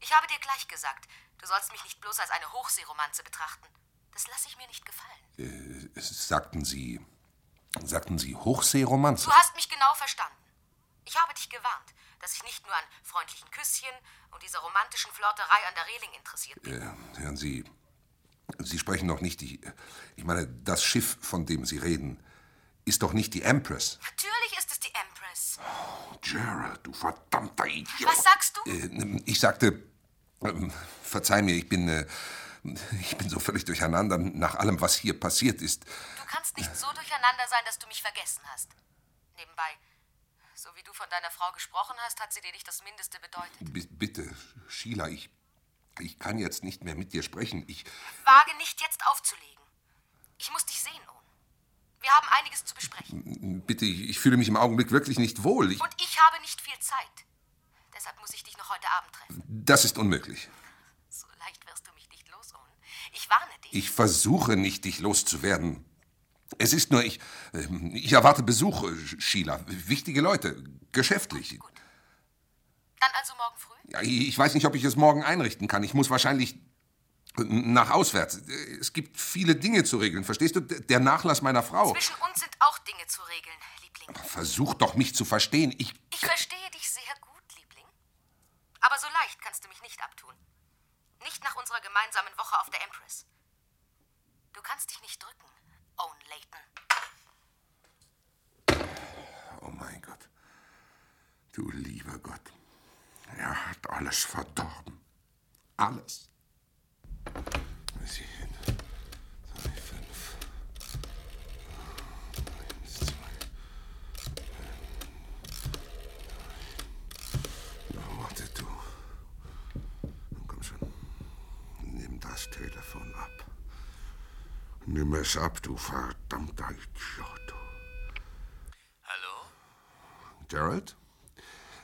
Ich habe dir gleich gesagt, du sollst mich nicht bloß als eine Hochseeromanze betrachten. Das lasse ich mir nicht gefallen. Äh, sagten Sie. Sagten Sie Hochseeromanze? Du hast mich genau verstanden. Ich habe dich gewarnt, dass ich nicht nur an freundlichen Küsschen und dieser romantischen Flirterei an der Reling interessiert bin. Äh, hören Sie, Sie sprechen doch nicht die. Ich meine, das Schiff, von dem Sie reden, ist doch nicht die Empress. Natürlich ist es die Empress. Oh, Gerald, du verdammter Idiot. Was sagst du? Äh, ich sagte, äh, verzeih mir, ich bin, äh, ich bin so völlig durcheinander nach allem, was hier passiert ist. Du kannst nicht so durcheinander sein, dass du mich vergessen hast. Nebenbei, so wie du von deiner Frau gesprochen hast, hat sie dir nicht das Mindeste bedeutet. B bitte, Sheila, ich, ich kann jetzt nicht mehr mit dir sprechen. Ich. Wage nicht jetzt aufzulegen. Ich muss dich sehen, Owen. Wir haben einiges zu besprechen. Bitte, ich, ich fühle mich im Augenblick wirklich nicht wohl. Ich, Und ich habe nicht viel Zeit. Deshalb muss ich dich noch heute Abend treffen. das ist unmöglich. So leicht wirst du mich nicht los, Owen. Ich warne dich. Ich versuche nicht, dich loszuwerden. Es ist nur, ich, ähm, ich erwarte Besuch, äh, Sheila. Wichtige Leute, geschäftlich. Dann also morgen früh? Ja, ich weiß nicht, ob ich es morgen einrichten kann. Ich muss wahrscheinlich nach auswärts. Es gibt viele Dinge zu regeln. Verstehst du? Der Nachlass meiner Frau. Zwischen uns sind auch Dinge zu regeln, Liebling. Versuch doch, mich zu verstehen. Ich. Ich verstehe dich sehr gut, Liebling. Aber so leicht kannst du mich nicht abtun. Nicht nach unserer gemeinsamen Woche auf der Empress. Du kannst dich nicht drücken, Owen Layton. Oh mein Gott. Du lieber Gott. Er hat alles verdorben. Alles. Sieben, drei, fünf. Eins, zwei, Nimm es ab, du verdammter Idiot. Hallo? Gerald?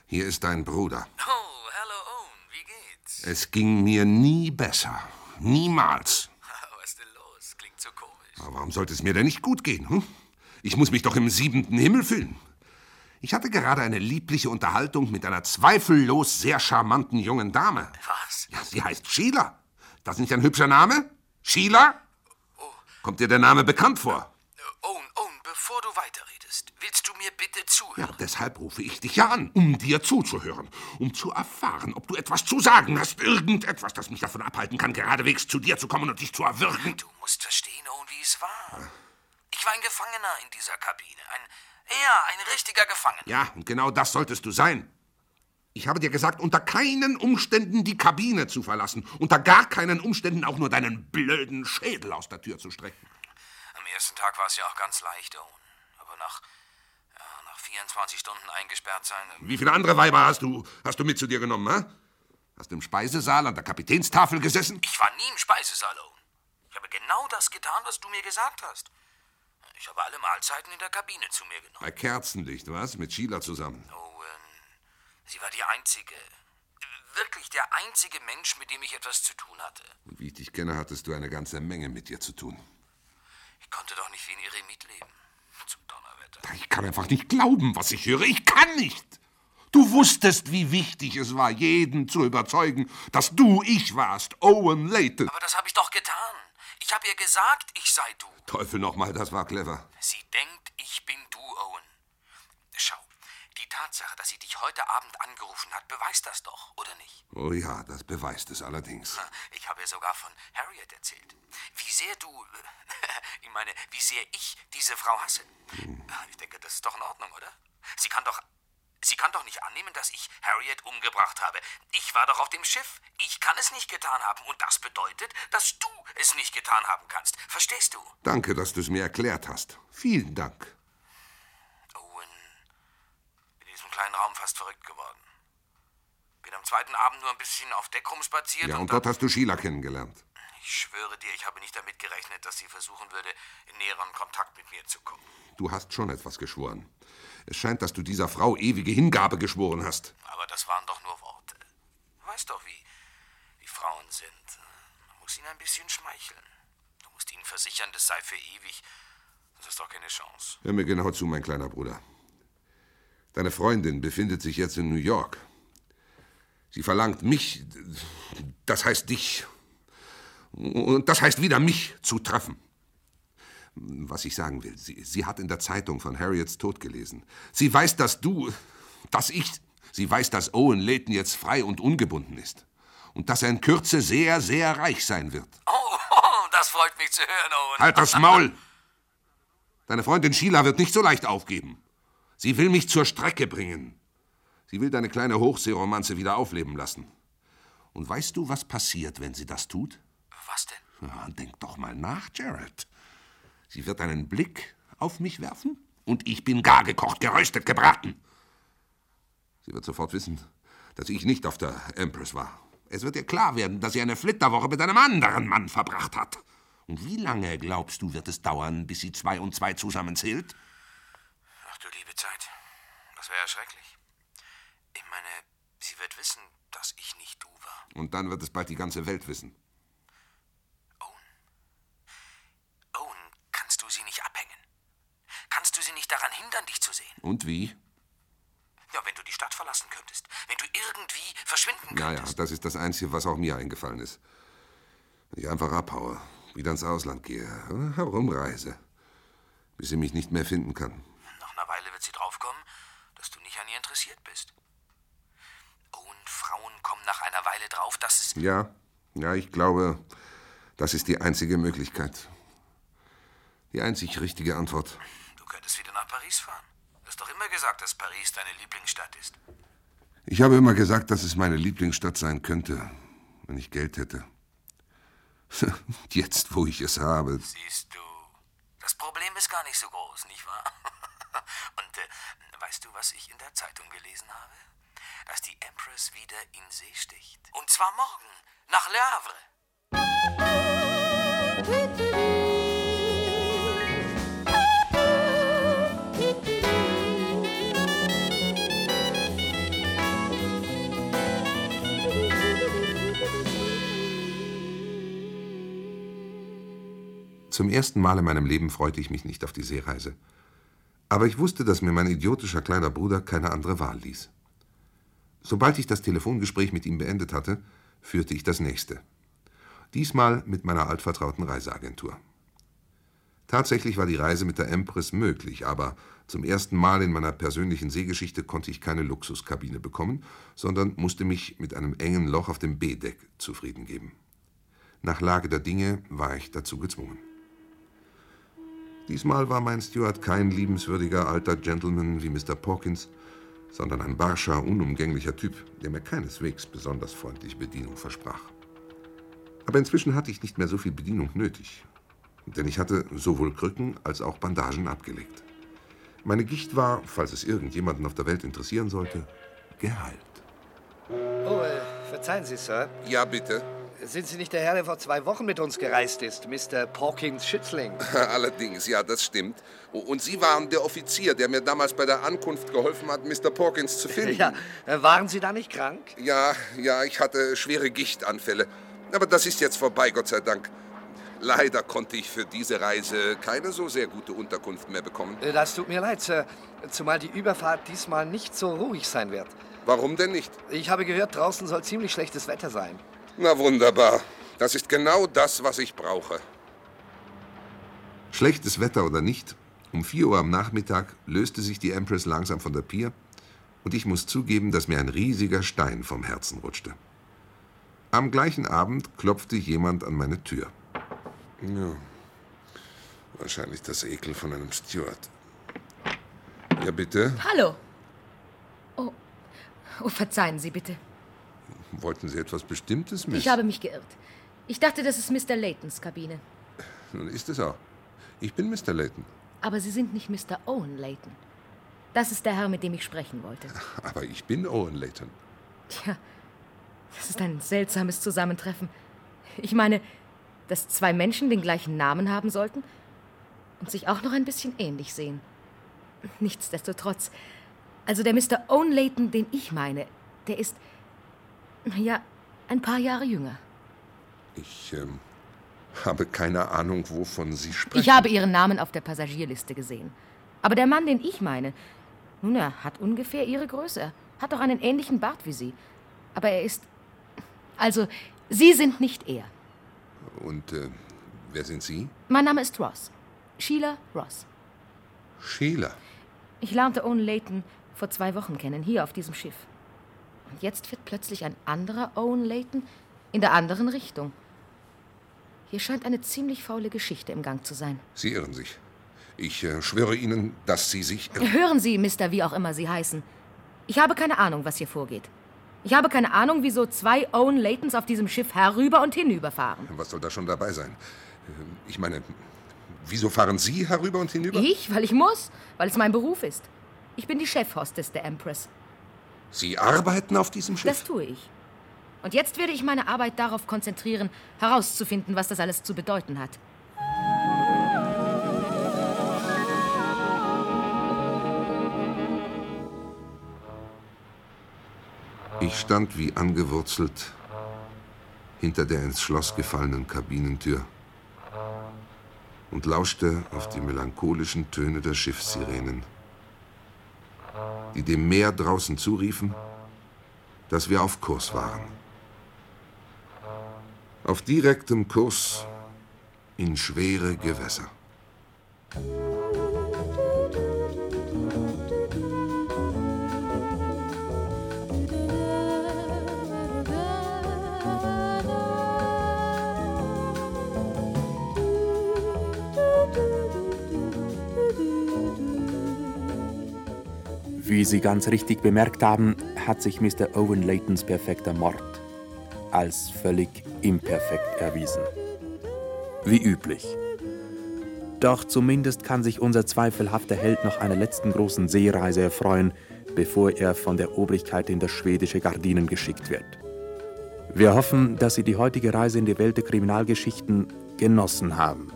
Hier ist dein Bruder. Oh, hallo Owen, wie geht's? Es ging mir nie besser. Niemals. Was ist denn los? Klingt so komisch. Aber warum sollte es mir denn nicht gut gehen? Hm? Ich muss mich doch im siebenten Himmel fühlen. Ich hatte gerade eine liebliche Unterhaltung mit einer zweifellos sehr charmanten jungen Dame. Was? Ja, sie heißt Sheila. Das ist nicht ein hübscher Name? Sheila? Kommt dir der Name bekannt vor? Owen, Owen, bevor du weiterredest, willst du mir bitte zuhören? Ja, deshalb rufe ich dich ja an, um dir zuzuhören, um zu erfahren, ob du etwas zu sagen hast, irgendetwas, das mich davon abhalten kann, geradewegs zu dir zu kommen und dich zu erwürgen. Du musst verstehen, Owen, wie es war. Ich war ein Gefangener in dieser Kabine. Ein, ja, ein richtiger Gefangener. Ja, und genau das solltest du sein. Ich habe dir gesagt, unter keinen Umständen die Kabine zu verlassen, unter gar keinen Umständen auch nur deinen blöden Schädel aus der Tür zu strecken. Am ersten Tag war es ja auch ganz leicht, Owen. Aber nach, ja, nach 24 Stunden eingesperrt sein. Wie viele andere Weiber hast du, hast du mit zu dir genommen, hä? Hast du im Speisesaal an der Kapitänstafel gesessen? Ich war nie im Speisesaal, Owen. Ich habe genau das getan, was du mir gesagt hast. Ich habe alle Mahlzeiten in der Kabine zu mir genommen. Bei Kerzenlicht, was? Mit Sheila zusammen. Owen, sie war die einzige, wirklich der einzige Mensch, mit dem ich etwas zu tun hatte. Und wie ich dich kenne, hattest du eine ganze Menge mit ihr zu tun. Ich konnte doch nicht wie ein Eremit leben. Zum Donnerwetter. Ich kann einfach nicht glauben, was ich höre. Ich kann nicht. Du wusstest, wie wichtig es war, jeden zu überzeugen, dass du ich warst, Owen Layton. Aber das habe ich doch getan. Ich habe ihr gesagt, ich sei du. Teufel nochmal, das war clever. Sie denkt, ich bin du, Owen. Schau, die Tatsache, dass sie dich heute Abend angerufen hat, beweist das doch, oder nicht? Oh ja, das beweist es allerdings. Ich habe ihr sogar von Harriet erzählt. Wie sehr du, ich meine, wie sehr ich diese Frau hasse. Ich denke, das ist doch in Ordnung, oder? Sie kann doch, sie kann doch nicht annehmen, dass ich Harriet umgebracht habe. Ich war doch auf dem Schiff. Ich kann es nicht getan haben. Und das bedeutet, dass du es nicht getan haben kannst. Verstehst du? Danke, dass du es mir erklärt hast. Vielen Dank. Owen, in diesem kleinen Raum fast verrückt geworden. Bin am zweiten Abend nur ein bisschen auf Deck rumspaziert Ja, und und dort hast du Sheila kennengelernt. Ich schwöre dir, ich habe nicht damit gerechnet, dass sie versuchen würde, in näheren Kontakt mit mir zu kommen. Du hast schon etwas geschworen. Es scheint, dass du dieser Frau ewige Hingabe geschworen hast. Aber das waren doch nur Worte. Du weißt doch, wie, wie Frauen sind. Man muss ihnen ein bisschen schmeicheln. Du musst ihnen versichern, das sei für ewig. Das ist doch keine Chance. Hör mir genau zu, mein kleiner Bruder. Deine Freundin befindet sich jetzt in New York. Sie verlangt mich, das heißt dich, und das heißt wieder mich zu treffen. Was ich sagen will, sie, sie hat in der Zeitung von Harriets Tod gelesen. Sie weiß, dass du, dass ich, sie weiß, dass Owen Layton jetzt frei und ungebunden ist. Und dass er in Kürze sehr, sehr reich sein wird. Oh, oh das freut mich zu hören, Owen. Halt das Maul! Deine Freundin Sheila wird nicht so leicht aufgeben. Sie will mich zur Strecke bringen. Sie will deine kleine Hochseeromanze wieder aufleben lassen. Und weißt du, was passiert, wenn sie das tut? Was denn? Ja, denk doch mal nach, Jared. Sie wird einen Blick auf mich werfen und ich bin gar gekocht, geröstet, gebraten. Sie wird sofort wissen, dass ich nicht auf der Empress war. Es wird ihr klar werden, dass sie eine Flitterwoche mit einem anderen Mann verbracht hat. Und wie lange, glaubst du, wird es dauern, bis sie zwei und zwei zusammenzählt? Ach du liebe Zeit. Das wäre schrecklich. Ich meine, sie wird wissen, dass ich nicht du war. Und dann wird es bald die ganze Welt wissen. Owen, kannst du sie nicht abhängen? Kannst du sie nicht daran hindern, dich zu sehen? Und wie? Ja, wenn du die Stadt verlassen könntest. Wenn du irgendwie verschwinden Ja, ja, das ist das Einzige, was auch mir eingefallen ist. Wenn ich einfach abhaue, wieder ins Ausland gehe, herumreise, bis sie mich nicht mehr finden kann. Nach einer Weile wird sie draufkommen, dass du nicht an ihr interessiert bist. Owen, Frauen kommen nach einer Drauf, dass es... Ja, ja, ich glaube, das ist die einzige Möglichkeit. Die einzig richtige Antwort. Du könntest wieder nach Paris fahren. Du hast doch immer gesagt, dass Paris deine Lieblingsstadt ist. Ich habe immer gesagt, dass es meine Lieblingsstadt sein könnte, wenn ich Geld hätte. Jetzt, wo ich es habe. Siehst du, das Problem ist gar nicht so groß, nicht wahr? Und äh, weißt du, was ich in der Zeitung gelesen habe? dass die Empress wieder in See sticht. Und zwar morgen, nach Le Havre. Zum ersten Mal in meinem Leben freute ich mich nicht auf die Seereise. Aber ich wusste, dass mir mein idiotischer kleiner Bruder keine andere Wahl ließ. Sobald ich das Telefongespräch mit ihm beendet hatte, führte ich das nächste. Diesmal mit meiner altvertrauten Reiseagentur. Tatsächlich war die Reise mit der Empress möglich, aber zum ersten Mal in meiner persönlichen Seegeschichte konnte ich keine Luxuskabine bekommen, sondern musste mich mit einem engen Loch auf dem B-Deck zufrieden geben. Nach Lage der Dinge war ich dazu gezwungen. Diesmal war mein Steward kein liebenswürdiger alter Gentleman wie Mr. Pawkins, sondern ein barscher, unumgänglicher Typ, der mir keineswegs besonders freundlich Bedienung versprach. Aber inzwischen hatte ich nicht mehr so viel Bedienung nötig, denn ich hatte sowohl Krücken als auch Bandagen abgelegt. Meine Gicht war, falls es irgendjemanden auf der Welt interessieren sollte, geheilt. Oh, äh, verzeihen Sie, Sir. Ja, bitte. Sind Sie nicht der Herr, der vor zwei Wochen mit uns gereist ist, Mr. Pawkins Schützling? Allerdings, ja, das stimmt. Und Sie waren der Offizier, der mir damals bei der Ankunft geholfen hat, Mr. Pawkins zu finden. Ja, äh, waren Sie da nicht krank? Ja, ja, ich hatte schwere Gichtanfälle. Aber das ist jetzt vorbei, Gott sei Dank. Leider konnte ich für diese Reise keine so sehr gute Unterkunft mehr bekommen. Äh, Das tut mir leid, Sir. Zumal die Überfahrt diesmal nicht so ruhig sein wird. Warum denn nicht? Ich habe gehört, draußen soll ziemlich schlechtes Wetter sein. Na wunderbar. Das ist genau das, was ich brauche. Schlechtes Wetter oder nicht, um 4 Uhr am Nachmittag löste sich die Empress langsam von der Pier und ich muss zugeben, dass mir ein riesiger Stein vom Herzen rutschte. Am gleichen Abend klopfte jemand an meine Tür. Ja, wahrscheinlich das Ekel von einem Steward. Ja, bitte? Hallo. Oh, oh verzeihen Sie bitte. Wollten Sie etwas Bestimmtes, Miss? Ich habe mich geirrt. Ich dachte, das ist Mr. Laytons Kabine. Nun ist es auch. Ich bin Mr. Layton. Aber Sie sind nicht Mr. Owen Layton. Das ist der Herr, mit dem ich sprechen wollte. Aber ich bin Owen Layton. Tja, das ist ein seltsames Zusammentreffen. Ich meine, dass zwei Menschen den gleichen Namen haben sollten und sich auch noch ein bisschen ähnlich sehen. Nichtsdestotrotz, also der Mr. Owen Layton, den ich meine, der ist, ja, ein paar Jahre jünger. Ich ähm, habe keine Ahnung, wovon Sie sprechen. Ich habe Ihren Namen auf der Passagierliste gesehen. Aber der Mann, den ich meine, nun, er hat ungefähr Ihre Größe. Hat auch einen ähnlichen Bart wie Sie. Aber er ist. Also, Sie sind nicht er. Und äh, wer sind Sie? Mein Name ist Ross. Sheila Ross. Sheila. Ich lernte Owen Layton vor zwei Wochen kennen, hier auf diesem Schiff. Und jetzt wird plötzlich ein anderer Owen Layton in der anderen Richtung. Hier scheint eine ziemlich faule Geschichte im Gang zu sein. Sie irren sich. Ich äh, schwöre Ihnen, dass Sie sich irren. Hören Sie, Mister, wie auch immer Sie heißen. Ich habe keine Ahnung, was hier vorgeht. Ich habe keine Ahnung, wieso zwei Owen Laytons auf diesem Schiff herüber und hinüber fahren. Was soll da schon dabei sein? Äh, Ich meine, wieso fahren Sie herüber und hinüber? Ich? Weil ich muss. Weil es mein Beruf ist. Ich bin die Chefhostess der Empress. Sie arbeiten auf diesem Schiff? Das tue ich. Und jetzt werde ich meine Arbeit darauf konzentrieren, herauszufinden, was das alles zu bedeuten hat. Ich stand wie angewurzelt hinter der ins Schloss gefallenen Kabinentür und lauschte auf die melancholischen Töne der Schiffssirenen, die dem Meer draußen zuriefen, dass wir auf Kurs waren. Auf direktem Kurs in schwere Gewässer. Wie Sie ganz richtig bemerkt haben, hat sich Mr. Owen Laytons perfekter Mord als völlig imperfekt erwiesen. Wie üblich. Doch zumindest kann sich unser zweifelhafter Held noch einer letzten großen Seereise erfreuen, bevor er von der Obrigkeit in das schwedische Gardinen geschickt wird. Wir hoffen, dass Sie die heutige Reise in die Welt der Kriminalgeschichten genossen haben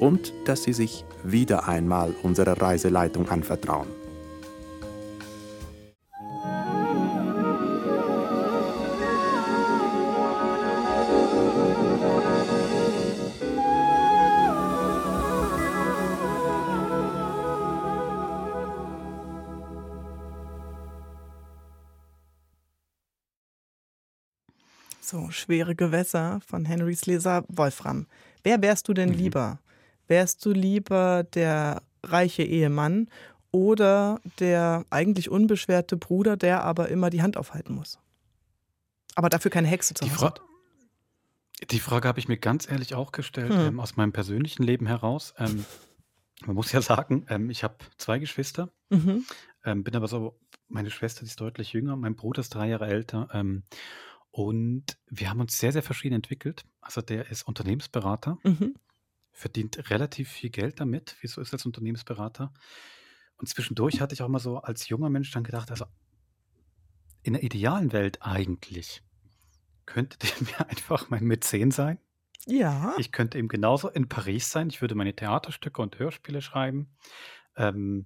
und dass Sie sich wieder einmal unserer Reiseleitung anvertrauen. Schwere Gewässer von Henrys Leser Wolfram. Wer wärst du denn Mhm. lieber? Wärst du lieber der reiche Ehemann oder der eigentlich unbeschwerte Bruder, der aber immer die Hand aufhalten muss? Aber dafür keine Hexe zu Hause die Frage habe ich mir ganz ehrlich auch gestellt, Hm. ähm, aus meinem persönlichen Leben heraus. Ähm, man muss ja sagen, ähm, ich habe zwei Geschwister, Mhm. ähm, bin aber so, meine Schwester ist deutlich jünger, mein Bruder ist drei Jahre älter. Und wir haben uns sehr, sehr verschieden entwickelt. Also der ist Unternehmensberater, Mhm. verdient relativ viel Geld damit, wie es so ist als Unternehmensberater. Und zwischendurch hatte ich auch mal so als junger Mensch dann gedacht, also in der idealen Welt eigentlich könnte der mir einfach mein Mäzen sein. Ja. Ich könnte eben genauso in Paris sein. Ich würde meine Theaterstücke und Hörspiele schreiben. Ähm,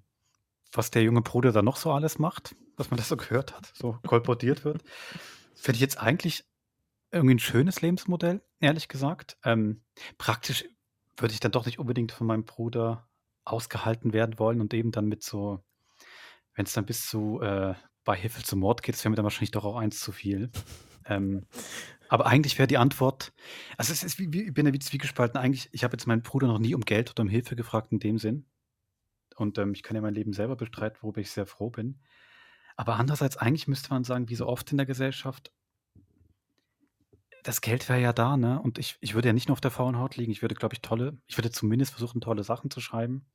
was der junge Bruder da noch so alles macht, was man da so gehört hat, so kolportiert wird, finde ich jetzt eigentlich irgendwie ein schönes Lebensmodell, ehrlich gesagt. Ähm, praktisch würde ich dann doch nicht unbedingt von meinem Bruder ausgehalten werden wollen und eben dann mit so, wenn es dann bis zu äh, bei Hiffel zum Mord geht, wäre mir dann wahrscheinlich doch auch eins zu viel. Ähm, aber eigentlich wäre die Antwort, also es ist wie, wie, ich bin ja wie zwiegespalten. Eigentlich, ich habe jetzt meinen Bruder noch nie um Geld oder um Hilfe gefragt in dem Sinn. Und ähm, ich kann ja mein Leben selber bestreiten, worüber ich sehr froh bin. Aber andererseits, eigentlich müsste man sagen, wie so oft in der Gesellschaft, das Geld wäre ja da, ne? Und ich, ich würde ja nicht nur auf der faulen Haut liegen. Ich würde, glaube ich, tolle, ich würde zumindest versuchen, tolle Sachen zu schreiben.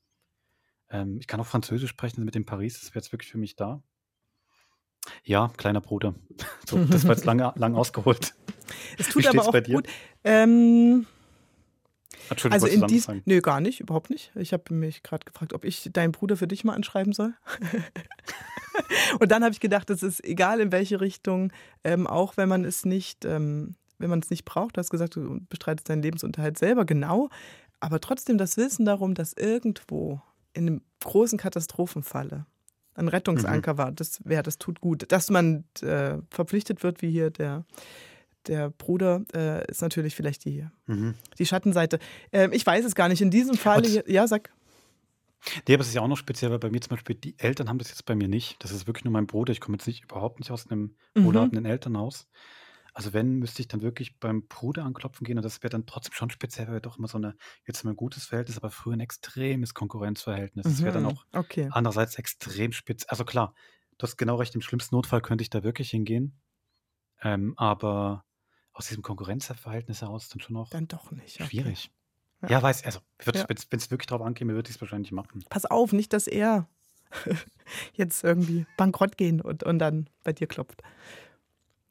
Ähm, ich kann auch Französisch sprechen mit dem Paris, das wäre jetzt wirklich für mich da. Ja, kleiner Bruder. So, das war jetzt lange, lang ausgeholt. Es Wie tut aber steht's auch bei dir? gut. Ähm, Entschuldigung, also in sagen? nö, gar nicht, überhaupt nicht. Ich habe mich gerade gefragt, ob ich deinen Bruder für dich mal anschreiben soll. Und dann habe ich gedacht, es ist egal in welche Richtung, ähm, auch wenn man es nicht, ähm, wenn man es nicht braucht. Du hast gesagt, du bestreitest deinen Lebensunterhalt selber, genau. Aber trotzdem das Wissen darum, dass irgendwo in einem großen Katastrophenfalle ein Rettungsanker Mhm. war, das wäre, das tut gut. Dass man äh, verpflichtet wird, wie hier der, der Bruder, äh, ist natürlich vielleicht die, Mhm. die Schattenseite. Ähm, ich weiß es gar nicht. In diesem Fall, ja, sag. Nee, aber es ist ja auch noch speziell, weil bei mir zum Beispiel, die Eltern haben das jetzt bei mir nicht. Das ist wirklich nur mein Bruder. Ich komme jetzt nicht, überhaupt nicht aus einem Mhm. wohlhabenden Elternhaus. Also wenn, müsste ich dann wirklich beim Bruder anklopfen gehen und das wäre dann trotzdem schon speziell, weil wir doch immer so eine, jetzt immer ein gutes Verhältnis, aber früher ein extremes Konkurrenzverhältnis. Das wäre dann Mhm, auch okay. andererseits extrem spitz. Also klar, du hast genau recht, im schlimmsten Notfall könnte ich da wirklich hingehen. Ähm, aber aus diesem Konkurrenzverhältnis heraus dann schon auch Dann doch nicht. Okay. schwierig. Ja. Ja, weiß, also Ja. wenn es wirklich drauf ankäme, würde ich es wahrscheinlich machen. Pass auf, nicht, dass er jetzt irgendwie bankrott gehen und, und dann bei dir klopft.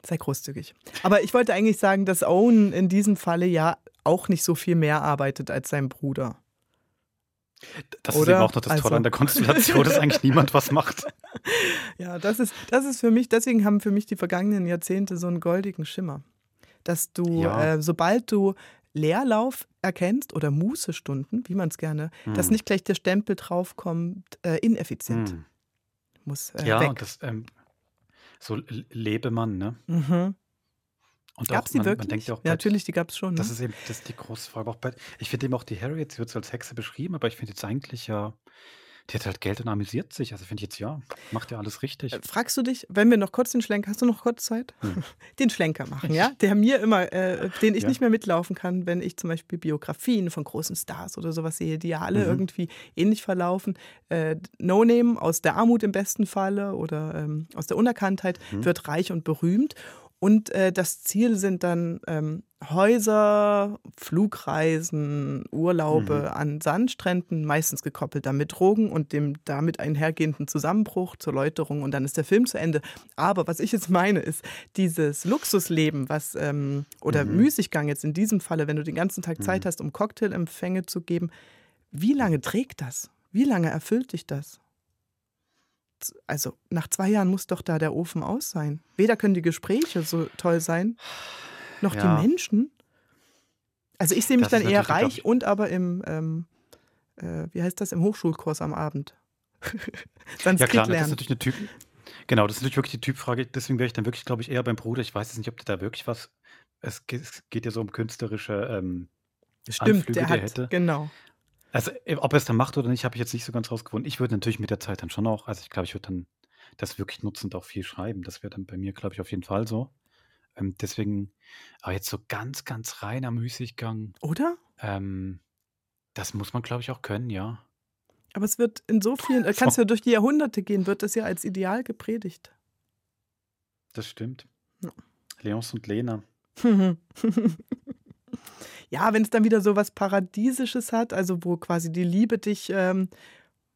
Sei großzügig. Aber ich wollte eigentlich sagen, dass Owen in diesem Falle ja auch nicht so viel mehr arbeitet als sein Bruder. Das ist Oder? eben auch noch das Tolle Also- an der Konstellation, dass eigentlich niemand was macht. Ja, das ist, das ist für mich, deswegen haben für mich die vergangenen Jahrzehnte so einen goldigen Schimmer. Dass du, Ja. äh, sobald du Leerlauf erkennst oder Mußestunden, wie man es gerne, dass Hm. nicht gleich der Stempel draufkommt, äh, ineffizient. Hm. Muss äh, ja, weg. und das, ähm, so lebe man, ne? Mhm. Und Gab's auch, die man, wirklich? man denkt ja auch Ja, natürlich, die gab es schon. das ne? ist eben das ist die große Frage. Auch bei, ich finde eben auch die Harriet, sie wird so als Hexe beschrieben, aber ich finde jetzt eigentlich ja, die hat halt Geld und amüsiert sich. Also finde ich jetzt, ja, macht ja alles richtig. Äh, Fragst du dich, wenn wir noch kurz den Schlenker, hast du noch kurz Zeit? Hm. Den Schlenker machen, ja? Der mir immer, äh, den ich Ja. nicht mehr mitlaufen kann, wenn ich zum Beispiel Biografien von großen Stars oder sowas sehe, die ja alle Mhm. irgendwie ähnlich verlaufen. Äh, No-Name aus der Armut im besten Falle oder ähm, aus der Unerkanntheit Mhm. wird reich und berühmt. Und äh, das Ziel sind dann ähm, Häuser, Flugreisen, Urlaube Mhm. an Sandstränden, meistens gekoppelt dann mit Drogen und dem damit einhergehenden Zusammenbruch zur Läuterung und dann ist der Film zu Ende. Aber was ich jetzt meine, ist dieses Luxusleben, was ähm, oder Mhm. Müßiggang jetzt in diesem Falle, wenn du den ganzen Tag Zeit Mhm. hast, um Cocktailempfänge zu geben, wie lange trägt das? Wie lange erfüllt dich das? Also nach zwei Jahren muss doch da der Ofen aus sein. Weder können die Gespräche so toll sein, noch Ja. die Menschen. Also ich sehe mich Das dann eher reich ich- und aber im, ähm, äh, wie heißt das, im Hochschulkurs am Abend. Sanskrit Ja klar, das ist lernen. natürlich eine Typ. Genau, das ist natürlich wirklich die Typfrage. Deswegen wäre ich dann wirklich, glaube ich, eher beim Bruder. Ich weiß jetzt nicht, ob der da wirklich was. Es geht, ja so um künstlerische ähm, Stimmt, Anflüge, der die er hat, hätte. genau. Also, äh, ob er es dann macht oder nicht, habe ich jetzt nicht so ganz rausgefunden. Ich würde natürlich mit der Zeit dann schon auch, also ich glaube, ich würde dann das wirklich nutzen und auch viel schreiben. Das wäre dann bei mir, glaube ich, auf jeden Fall so. Ähm, deswegen, aber jetzt so ganz, ganz reiner Müßiggang, Oder? ähm, das muss man, glaube ich, auch können, ja. Aber es wird in so vielen, äh, kannst du ja durch die Jahrhunderte gehen, wird es ja als Ideal gepredigt. Das stimmt. Ja. Leons und Lena. ja, wenn es dann wieder so was Paradiesisches hat, also wo quasi die Liebe dich, ähm,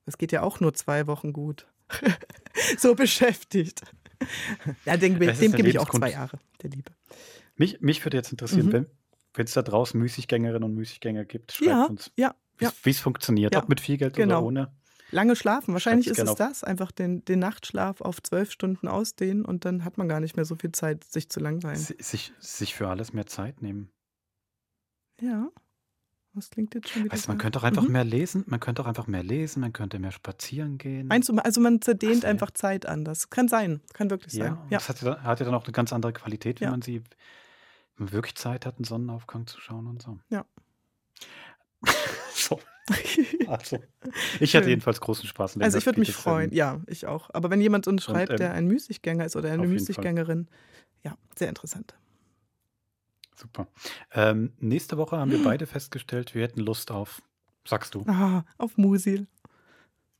das geht ja auch nur zwei Wochen gut, so beschäftigt. Ja, dem, dem gebe ich auch zwei. Jahre, der Liebe. Mich, mich würde jetzt interessieren, Mhm. wenn es da draußen Müßiggängerinnen und Müßiggänger gibt, schreibt Ja, uns, ja, wie es funktioniert, Ja, ob mit viel Geld genau. oder ohne. Lange schlafen, wahrscheinlich ist gerne es das, einfach den, den Nachtschlaf auf zwölf Stunden ausdehnen und dann hat man gar nicht mehr so viel Zeit, sich zu langweilen. Si- Sich, sich für alles mehr Zeit nehmen. Ja, das klingt jetzt schon wieder Weißt du, man könnte auch einfach Mhm. mehr lesen, man könnte auch einfach mehr lesen, man könnte mehr spazieren gehen. Meinst du, also man zerdehnt Ach so, ja. einfach Zeit an. Das kann sein, kann wirklich Ja, sein. und Ja. das hat ja, dann- hat ja dann auch eine ganz andere Qualität, wenn Ja. man sie, wenn man wirklich Zeit hat, einen Sonnenaufgang zu schauen und so. Ja. so. Also, ich hatte jedenfalls großen Spaß. in Also ich würde mich freuen, ja, ich auch. Aber wenn jemand uns Und, schreibt, ähm, der ein Müßiggänger ist oder eine. Müßiggängerin, ja, sehr interessant. Super. Ähm, nächste Woche haben wir beide festgestellt, wir hätten Lust auf, sagst du. Ah, auf Musil.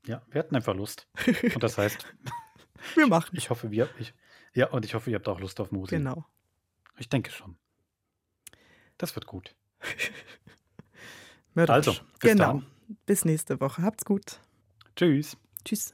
Ja, wir hatten einfach Lust. Und das heißt, Wir machen. ich hoffe, wir, ich, ja, und ich hoffe, ihr habt auch Lust auf Musik. Genau. Ich denke schon. Das wird gut. Also, bis genau. dann. Bis nächste Woche. Habt's gut. Tschüss. Tschüss.